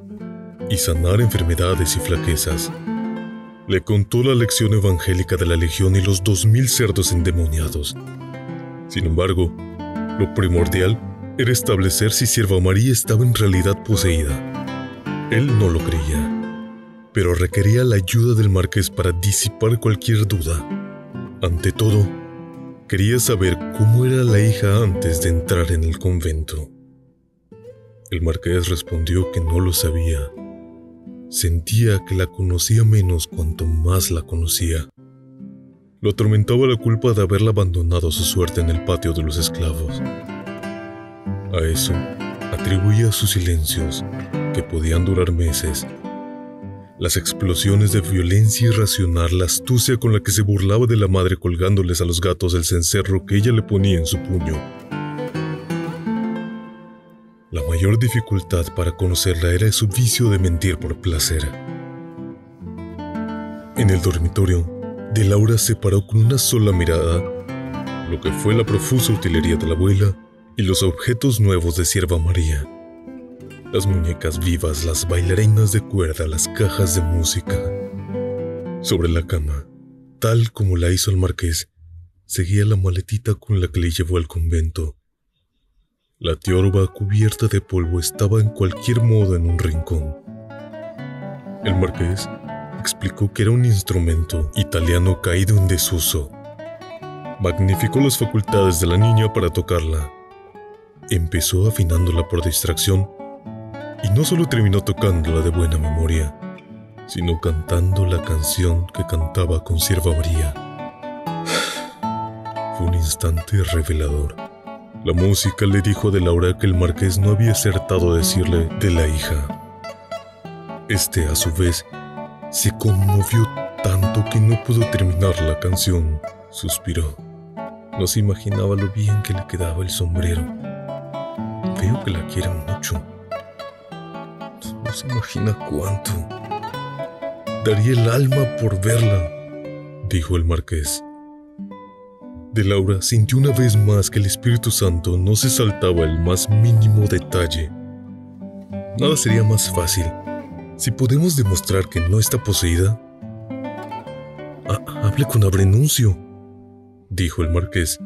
y sanar enfermedades y flaquezas. Le contó la lección evangélica de la Legión y los dos mil cerdos endemoniados sin embargo, lo primordial era establecer si Sierva María estaba en realidad poseída. Él no lo creía, pero requería la ayuda del marqués para disipar cualquier duda. Ante todo, quería saber cómo era la hija antes de entrar en el convento. El marqués respondió que no lo sabía. Sentía que la conocía menos cuanto más la conocía. Lo atormentaba la culpa de haberla abandonado su suerte en el patio de los esclavos. A eso atribuía sus silencios, que podían durar meses, las explosiones de violencia irracional, la astucia con la que se burlaba de la madre colgándoles a los gatos el cencerro que ella le ponía en su puño. La mayor dificultad para conocerla era su vicio de mentir por placer. En el dormitorio, de Laura se paró con una sola mirada lo que fue la profusa utilería de la abuela y los objetos nuevos de Sierva María. Las muñecas vivas, las bailarinas de cuerda, las cajas de música. Sobre la cama, tal como la hizo el marqués, seguía la maletita con la que le llevó al convento. La tiorba cubierta de polvo estaba en cualquier modo en un rincón. El marqués explicó que era un instrumento italiano caído en desuso. Magnificó las facultades de la niña para tocarla. Empezó afinándola por distracción y no solo terminó tocándola de buena memoria, sino cantando la canción que cantaba con Sierva María. [SIGHS] Fue un instante revelador. La música le dijo de Laura que el marqués no había acertado a decirle de la hija. Este, a su vez, se conmovió tanto que no pudo terminar la canción. Suspiró. No se imaginaba lo bien que le quedaba el sombrero. Veo que la quiere mucho. No se imagina cuánto. Daría el alma por verla, dijo el marqués. De Laura sintió una vez más que el Espíritu Santo no se saltaba el más mínimo detalle. Nada sería más fácil si podemos demostrar que no está poseída, hable con Abrenuncio, dijo el marqués.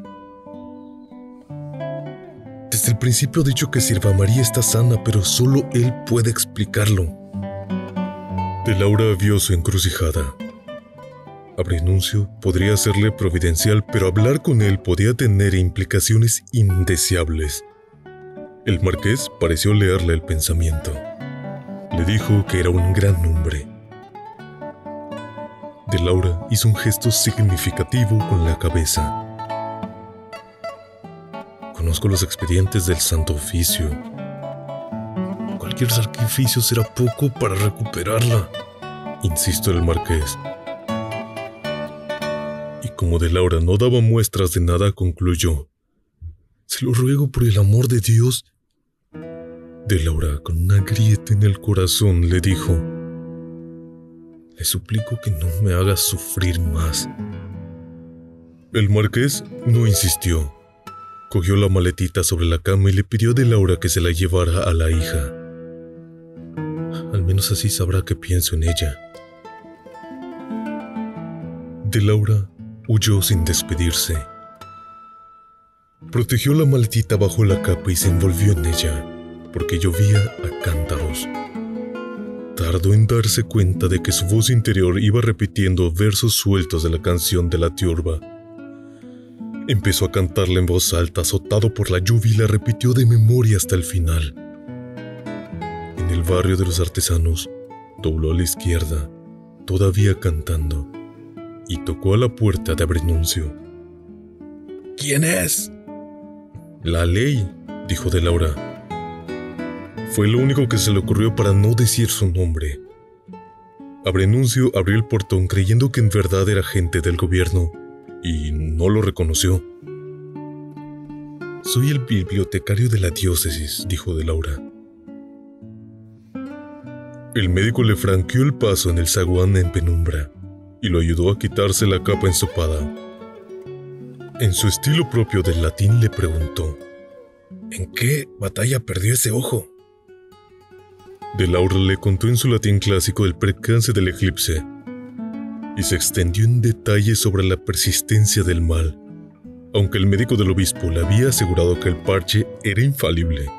Desde el principio he dicho que Sirva María está sana, pero solo él puede explicarlo. De Laura vio su encrucijada. Abrenuncio podría serle providencial, pero hablar con él podía tener implicaciones indeseables. El marqués pareció leerle el pensamiento. Le dijo que era un gran hombre. De Laura hizo un gesto significativo con la cabeza. Conozco los expedientes del Santo Oficio. Cualquier sacrificio será poco para recuperarla, insistió el marqués. Y como de Laura no daba muestras de nada, concluyó. Se lo ruego por el amor de Dios de Laura, con una grieta en el corazón, le dijo, Le suplico que no me haga sufrir más. El marqués no insistió. Cogió la maletita sobre la cama y le pidió de Laura que se la llevara a la hija. Al menos así sabrá que pienso en ella. De Laura huyó sin despedirse. Protegió la maletita bajo la capa y se envolvió en ella, porque llovía a cántaros. Tardó en darse cuenta de que su voz interior iba repitiendo versos sueltos de la canción de la tiorba. Empezó a cantarla en voz alta, azotado por la lluvia, y la repitió de memoria hasta el final. En el barrio de los artesanos, dobló a la izquierda, todavía cantando, y tocó a la puerta de Abrenuncio. ¿Quién es? La ley, dijo de Laura. Fue lo único que se le ocurrió para no decir su nombre. Abrenuncio abrió el portón creyendo que en verdad era gente del gobierno y no lo reconoció. Soy el bibliotecario de la diócesis, dijo de Laura. El médico le franqueó el paso en el zaguán en penumbra y lo ayudó a quitarse la capa ensopada. En su estilo propio del latín le preguntó, ¿En qué batalla perdió ese ojo? De Laura le contó en su latín clásico el percance del eclipse y se extendió en detalle sobre la persistencia del mal, aunque el médico del obispo le había asegurado que el parche era infalible.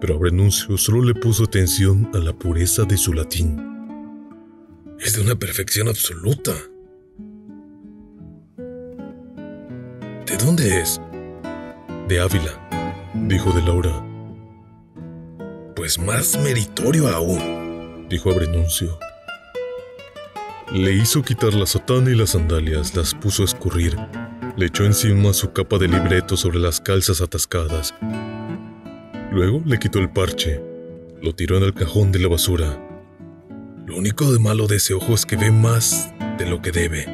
Pero Abrenuncio solo le puso atención a la pureza de su latín. Es de una perfección absoluta, ¿De dónde es? De Ávila, dijo de Laura. Pues más meritorio aún, dijo Abrenuncio. Le hizo quitar la sotana y las sandalias, las puso a escurrir, le echó encima su capa de libreto sobre las calzas atascadas. Luego le quitó el parche, lo tiró en el cajón de la basura. Lo único de malo de ese ojo es que ve más de lo que debe.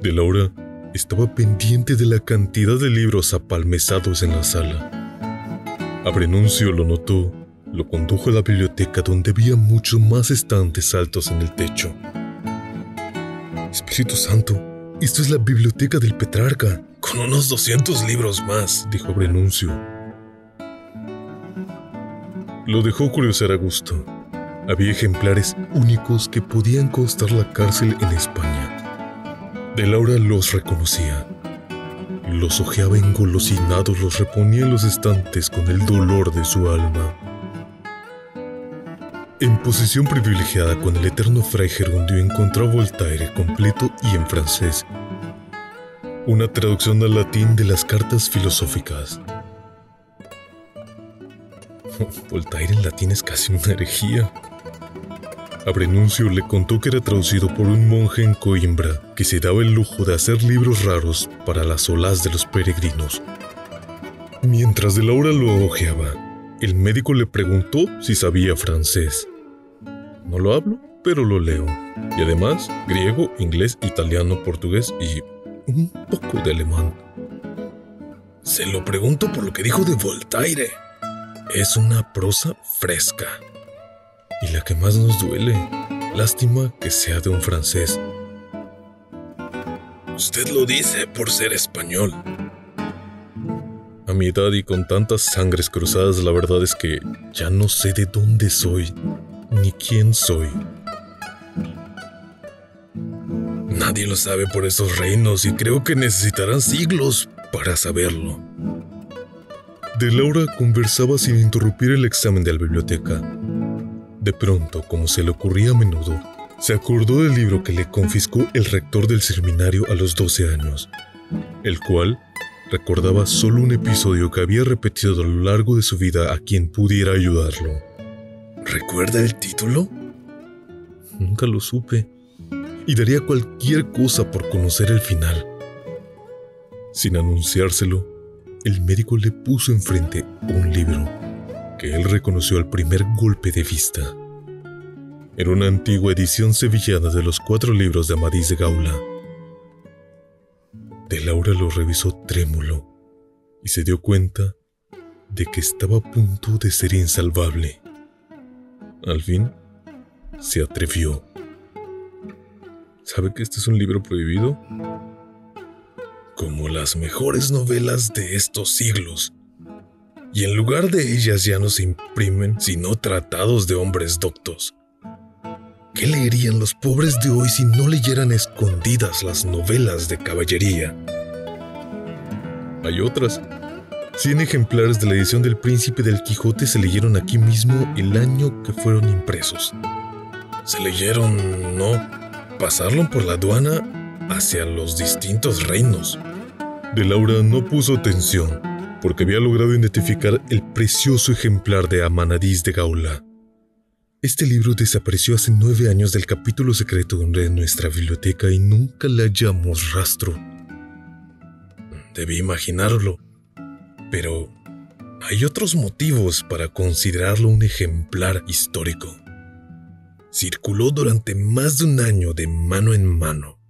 De Laura estaba pendiente de la cantidad de libros apalmezados en la sala. Abrenuncio lo notó, lo condujo a la biblioteca donde había muchos más estantes altos en el techo. Espíritu Santo, esto es la biblioteca del Petrarca. Con unos 200 libros más, dijo Abrenuncio. Lo dejó curiosar a gusto. Había ejemplares únicos que podían costar la cárcel en España. De Laura los reconocía. Los ojeaba engolosinados, los reponía en los estantes con el dolor de su alma. En posición privilegiada con el eterno fray Gerundio encontró a Voltaire completo y en francés. Una traducción al latín de las cartas filosóficas. [LAUGHS] Voltaire en latín es casi una herejía. Abrenuncio le contó que era traducido por un monje en Coimbra que se daba el lujo de hacer libros raros para las olas de los peregrinos. Mientras de Laura lo ojeaba, el médico le preguntó si sabía francés. No lo hablo, pero lo leo. Y además, griego, inglés, italiano, portugués y un poco de alemán. Se lo pregunto por lo que dijo de Voltaire. Es una prosa fresca y la que más nos duele. Lástima que sea de un francés. Usted lo dice por ser español. A mi edad y con tantas sangres cruzadas, la verdad es que ya no sé de dónde soy, ni quién soy. Nadie lo sabe por esos reinos y creo que necesitarán siglos para saberlo. De Laura conversaba sin interrumpir el examen de la biblioteca. De pronto, como se le ocurría a menudo, se acordó del libro que le confiscó el rector del seminario a los 12 años, el cual recordaba solo un episodio que había repetido a lo largo de su vida a quien pudiera ayudarlo. ¿Recuerda el título? Nunca lo supe, y daría cualquier cosa por conocer el final. Sin anunciárselo, el médico le puso enfrente un libro él reconoció al primer golpe de vista. Era una antigua edición sevillana de los cuatro libros de Amadís de Gaula. De Laura lo revisó trémulo y se dio cuenta de que estaba a punto de ser insalvable. Al fin, se atrevió. ¿Sabe que este es un libro prohibido? Como las mejores novelas de estos siglos. Y en lugar de ellas ya no se imprimen sino tratados de hombres doctos. ¿Qué leerían los pobres de hoy si no leyeran escondidas las novelas de caballería? Hay otras. Cien ejemplares de la edición del Príncipe del Quijote se leyeron aquí mismo el año que fueron impresos. Se leyeron, no, pasaron por la aduana hacia los distintos reinos. De Laura no puso atención, porque había logrado identificar el precioso ejemplar de Amanadís de Gaula. Este libro desapareció hace nueve años del capítulo secreto de nuestra biblioteca y nunca le hallamos rastro. Debí imaginarlo, pero hay otros motivos para considerarlo un ejemplar histórico. Circuló durante más de un año de mano en mano.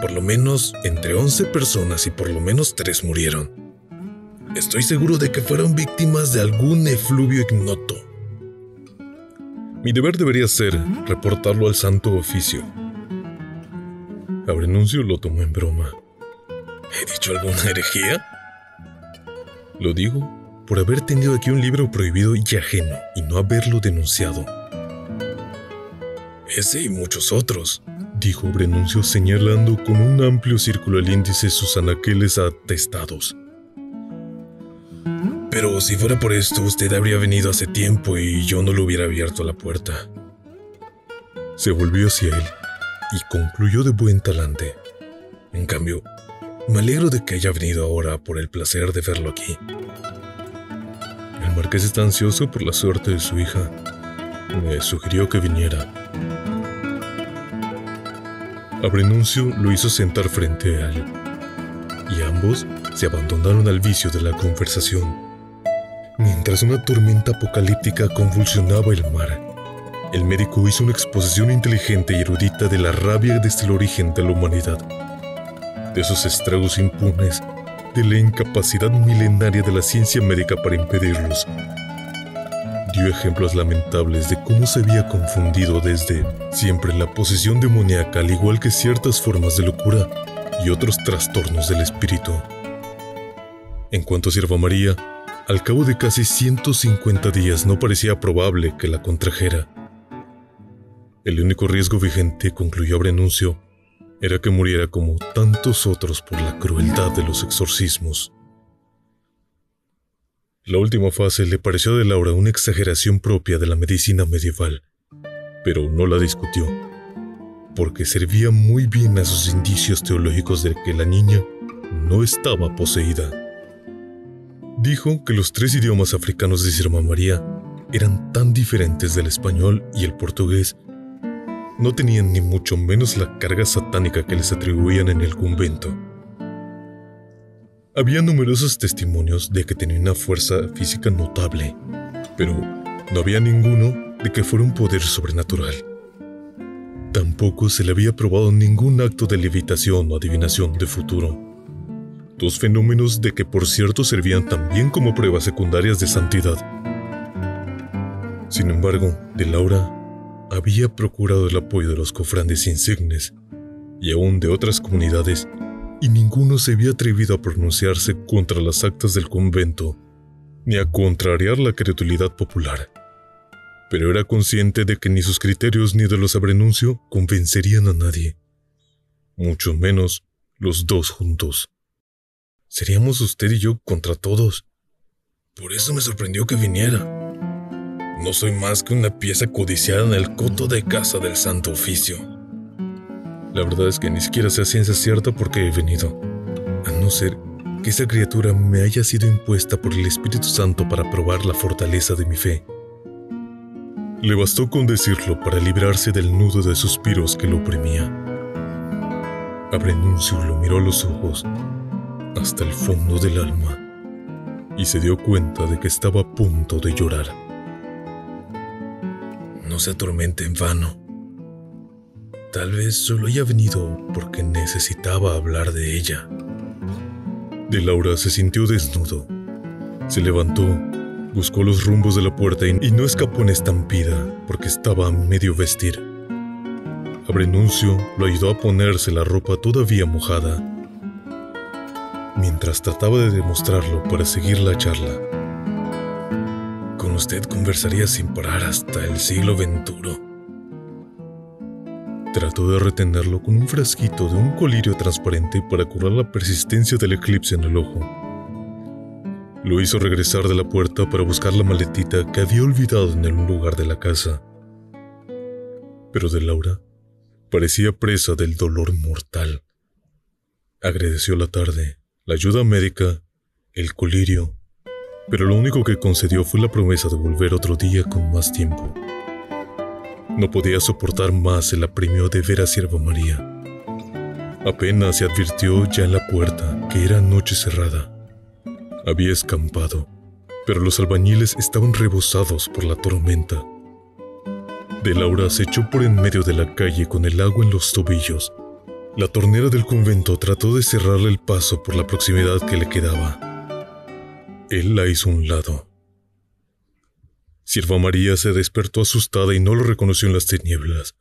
Por lo menos entre 11 personas y por lo menos 3 murieron. Estoy seguro de que fueron víctimas de algún efluvio ignoto. Mi deber debería ser reportarlo al Santo Oficio. Abrenuncio lo tomó en broma. ¿He dicho alguna herejía? Lo digo por haber tenido aquí un libro prohibido y ajeno y no haberlo denunciado. Ese y muchos otros, dijo Brenuncio señalando con un amplio círculo al índice sus anaqueles atestados. Pero si fuera por esto, usted habría venido hace tiempo y yo no le hubiera abierto la puerta. Se volvió hacia él y concluyó de buen talante. En cambio, me alegro de que haya venido ahora por el placer de verlo aquí. El marqués está ansioso por la suerte de su hija. Me sugirió que viniera. Abrenuncio lo hizo sentar frente a él, y ambos se abandonaron al vicio de la conversación. Mientras una tormenta apocalíptica convulsionaba el mar, el médico hizo una exposición inteligente y erudita de la rabia desde el origen de la humanidad de esos estragos impunes, de la incapacidad milenaria de la ciencia médica para impedirlos. Dio ejemplos lamentables de cómo se había confundido desde siempre la posesión demoníaca, al igual que ciertas formas de locura y otros trastornos del espíritu. En cuanto a Sierva María, al cabo de casi 150 días no parecía probable que la contrajera. El único riesgo vigente, concluyó Brenuncio, era que muriera como tantos otros por la crueldad de los exorcismos. La última fase le pareció de Laura una exageración propia de la medicina medieval, pero no la discutió, porque servía muy bien a sus indicios teológicos de que la niña no estaba poseída. Dijo que los tres idiomas africanos de Sirma María eran tan diferentes del español y el portugués no tenían ni mucho menos la carga satánica que les atribuían en el convento. Había numerosos testimonios de que tenía una fuerza física notable, pero no había ninguno de que fuera un poder sobrenatural. Tampoco se le había probado ningún acto de levitación o adivinación de futuro. Dos fenómenos de que por cierto servían también como pruebas secundarias de santidad. Sin embargo, de Laura había procurado el apoyo de los cofrades insignes y aún de otras comunidades, y ninguno se había atrevido a pronunciarse contra las actas del convento, ni a contrariar la credulidad popular. Pero era consciente de que ni sus criterios ni de los abrenuncio convencerían a nadie, mucho menos los dos juntos. Seríamos usted y yo contra todos. Por eso me sorprendió que viniera. No soy más que una pieza codiciada en el coto de casa del Santo Oficio. La verdad es que ni siquiera sé ciencia cierta por qué he venido, a no ser que esa criatura me haya sido impuesta por el Espíritu Santo para probar la fortaleza de mi fe. Le bastó con decirlo para librarse del nudo de suspiros que lo oprimía. Abrenuncio lo miró a los ojos hasta el fondo del alma y se dio cuenta de que estaba a punto de llorar no se atormente en vano. Tal vez solo haya venido porque necesitaba hablar de ella. De Laura se sintió desnudo. Se levantó, buscó los rumbos de la puerta y no escapó en estampida porque estaba medio vestir. Abrenuncio lo ayudó a ponerse la ropa todavía mojada, mientras trataba de demostrarlo para seguir la charla. Con usted conversaría sin parar hasta el siglo venturo. Trató de retenerlo con un frasquito de un colirio transparente para curar la persistencia del eclipse en el ojo. Lo hizo regresar de la puerta para buscar la maletita que había olvidado en algún lugar de la casa. Pero de Laura parecía presa del dolor mortal. Agradeció la tarde, la ayuda médica, el colirio, pero lo único que concedió fue la promesa de volver otro día con más tiempo. No podía soportar más el apremio de ver a Sierva María. Apenas se advirtió ya en la puerta que era noche cerrada. Había escampado, pero los albañiles estaban rebosados por la tormenta. De Laura se echó por en medio de la calle con el agua en los tobillos. La tornera del convento trató de cerrarle el paso por la proximidad que le quedaba. Él la hizo a un lado Sierva María se despertó asustada y no lo reconoció en las tinieblas.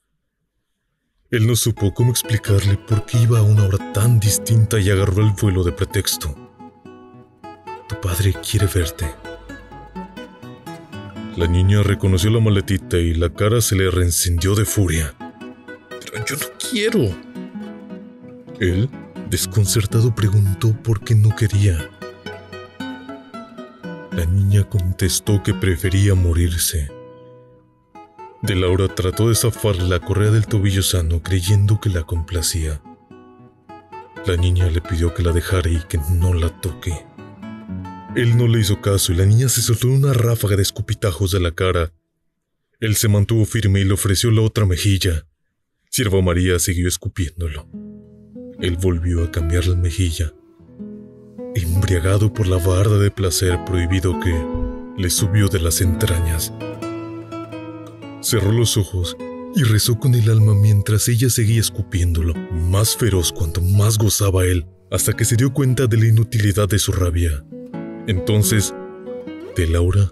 Él no supo cómo explicarle por qué iba a una hora tan distinta y agarró el vuelo de pretexto. Tu padre quiere verte. La niña reconoció la maletita y la cara se le reencendió de furia. Pero yo no quiero. Él, desconcertado, preguntó por qué no quería. La niña contestó que prefería morirse. De Laura trató de zafar la correa del tobillo sano creyendo que la complacía. La niña le pidió que la dejara y que no la toque. Él no le hizo caso y la niña se soltó una ráfaga de escupitajos de la cara. Él se mantuvo firme y le ofreció la otra mejilla. Sierva María siguió escupiéndolo. Él volvió a cambiar la mejilla embriagado por la barda de placer prohibido que le subió de las entrañas. Cerró los ojos y rezó con el alma mientras ella seguía escupiéndolo, más feroz cuanto más gozaba él, hasta que se dio cuenta de la inutilidad de su rabia. Entonces, de Laura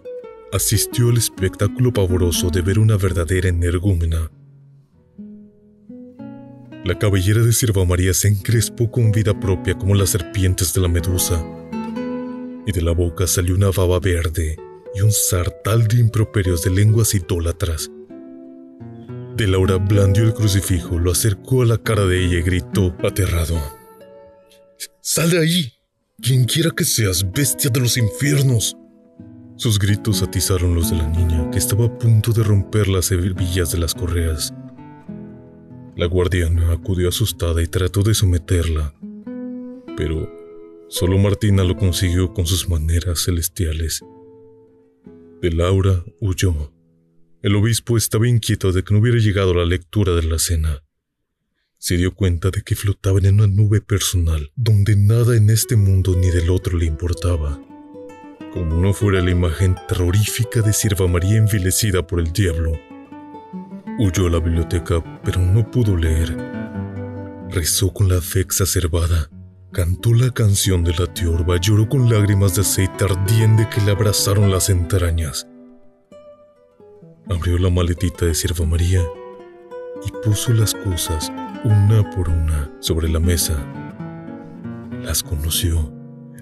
asistió al espectáculo pavoroso de ver una verdadera energúmena la cabellera de Sierva María se encrespó con vida propia como las serpientes de la medusa, y de la boca salió una baba verde y un sartal de improperios de lenguas idólatras. De Laura blandió el crucifijo, lo acercó a la cara de ella y gritó, aterrado: ¡Sal de ahí! Quien quiera que seas, bestia de los infiernos. Sus gritos atizaron los de la niña, que estaba a punto de romper las hebillas de las correas. La guardiana acudió asustada y trató de someterla, pero solo Martina lo consiguió con sus maneras celestiales. De Laura huyó. El obispo estaba inquieto de que no hubiera llegado la lectura de la cena. Se dio cuenta de que flotaban en una nube personal, donde nada en este mundo ni del otro le importaba. Como no fuera la imagen terrorífica de Sierva María envilecida por el diablo, Huyó a la biblioteca, pero no pudo leer. Rezó con la fe exacerbada. Cantó la canción de la tiorba, lloró con lágrimas de aceite ardiente que le abrazaron las entrañas. Abrió la maletita de Sierva María y puso las cosas una por una sobre la mesa. Las conoció,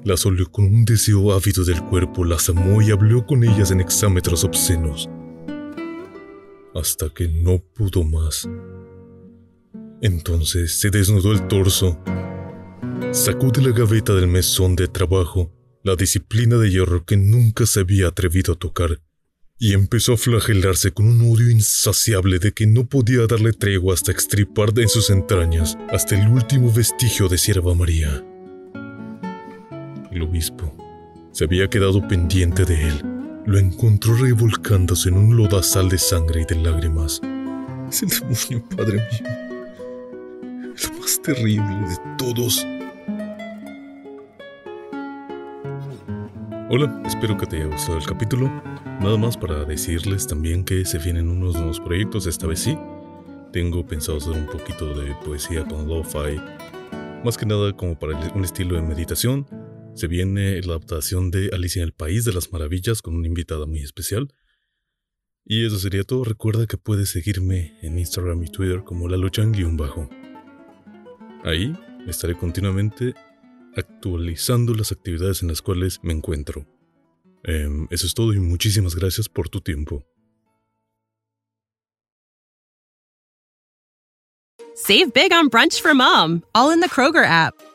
las olió con un deseo ávido del cuerpo, las amó y habló con ellas en exámetros obscenos hasta que no pudo más. Entonces se desnudó el torso, sacó de la gaveta del mesón de trabajo la disciplina de hierro que nunca se había atrevido a tocar, y empezó a flagelarse con un odio insaciable de que no podía darle tregua hasta extripar en sus entrañas hasta el último vestigio de Sierva María. El obispo se había quedado pendiente de él lo encontró revolcándose en un lodazal de sangre y de lágrimas. Es el demonio, padre mío. El más terrible de todos. Hola, espero que te haya gustado el capítulo. Nada más para decirles también que se vienen unos nuevos proyectos, esta vez sí. Tengo pensado hacer un poquito de poesía con lo-fi, más que nada como para un estilo de meditación se viene la adaptación de Alicia en el País de las Maravillas con una invitada muy especial. Y eso sería todo. Recuerda que puedes seguirme en Instagram y Twitter como la bajo Ahí estaré continuamente actualizando las actividades en las cuales me encuentro. Em, eso es todo y muchísimas gracias por tu tiempo. Save big on brunch for mom, all in the Kroger app.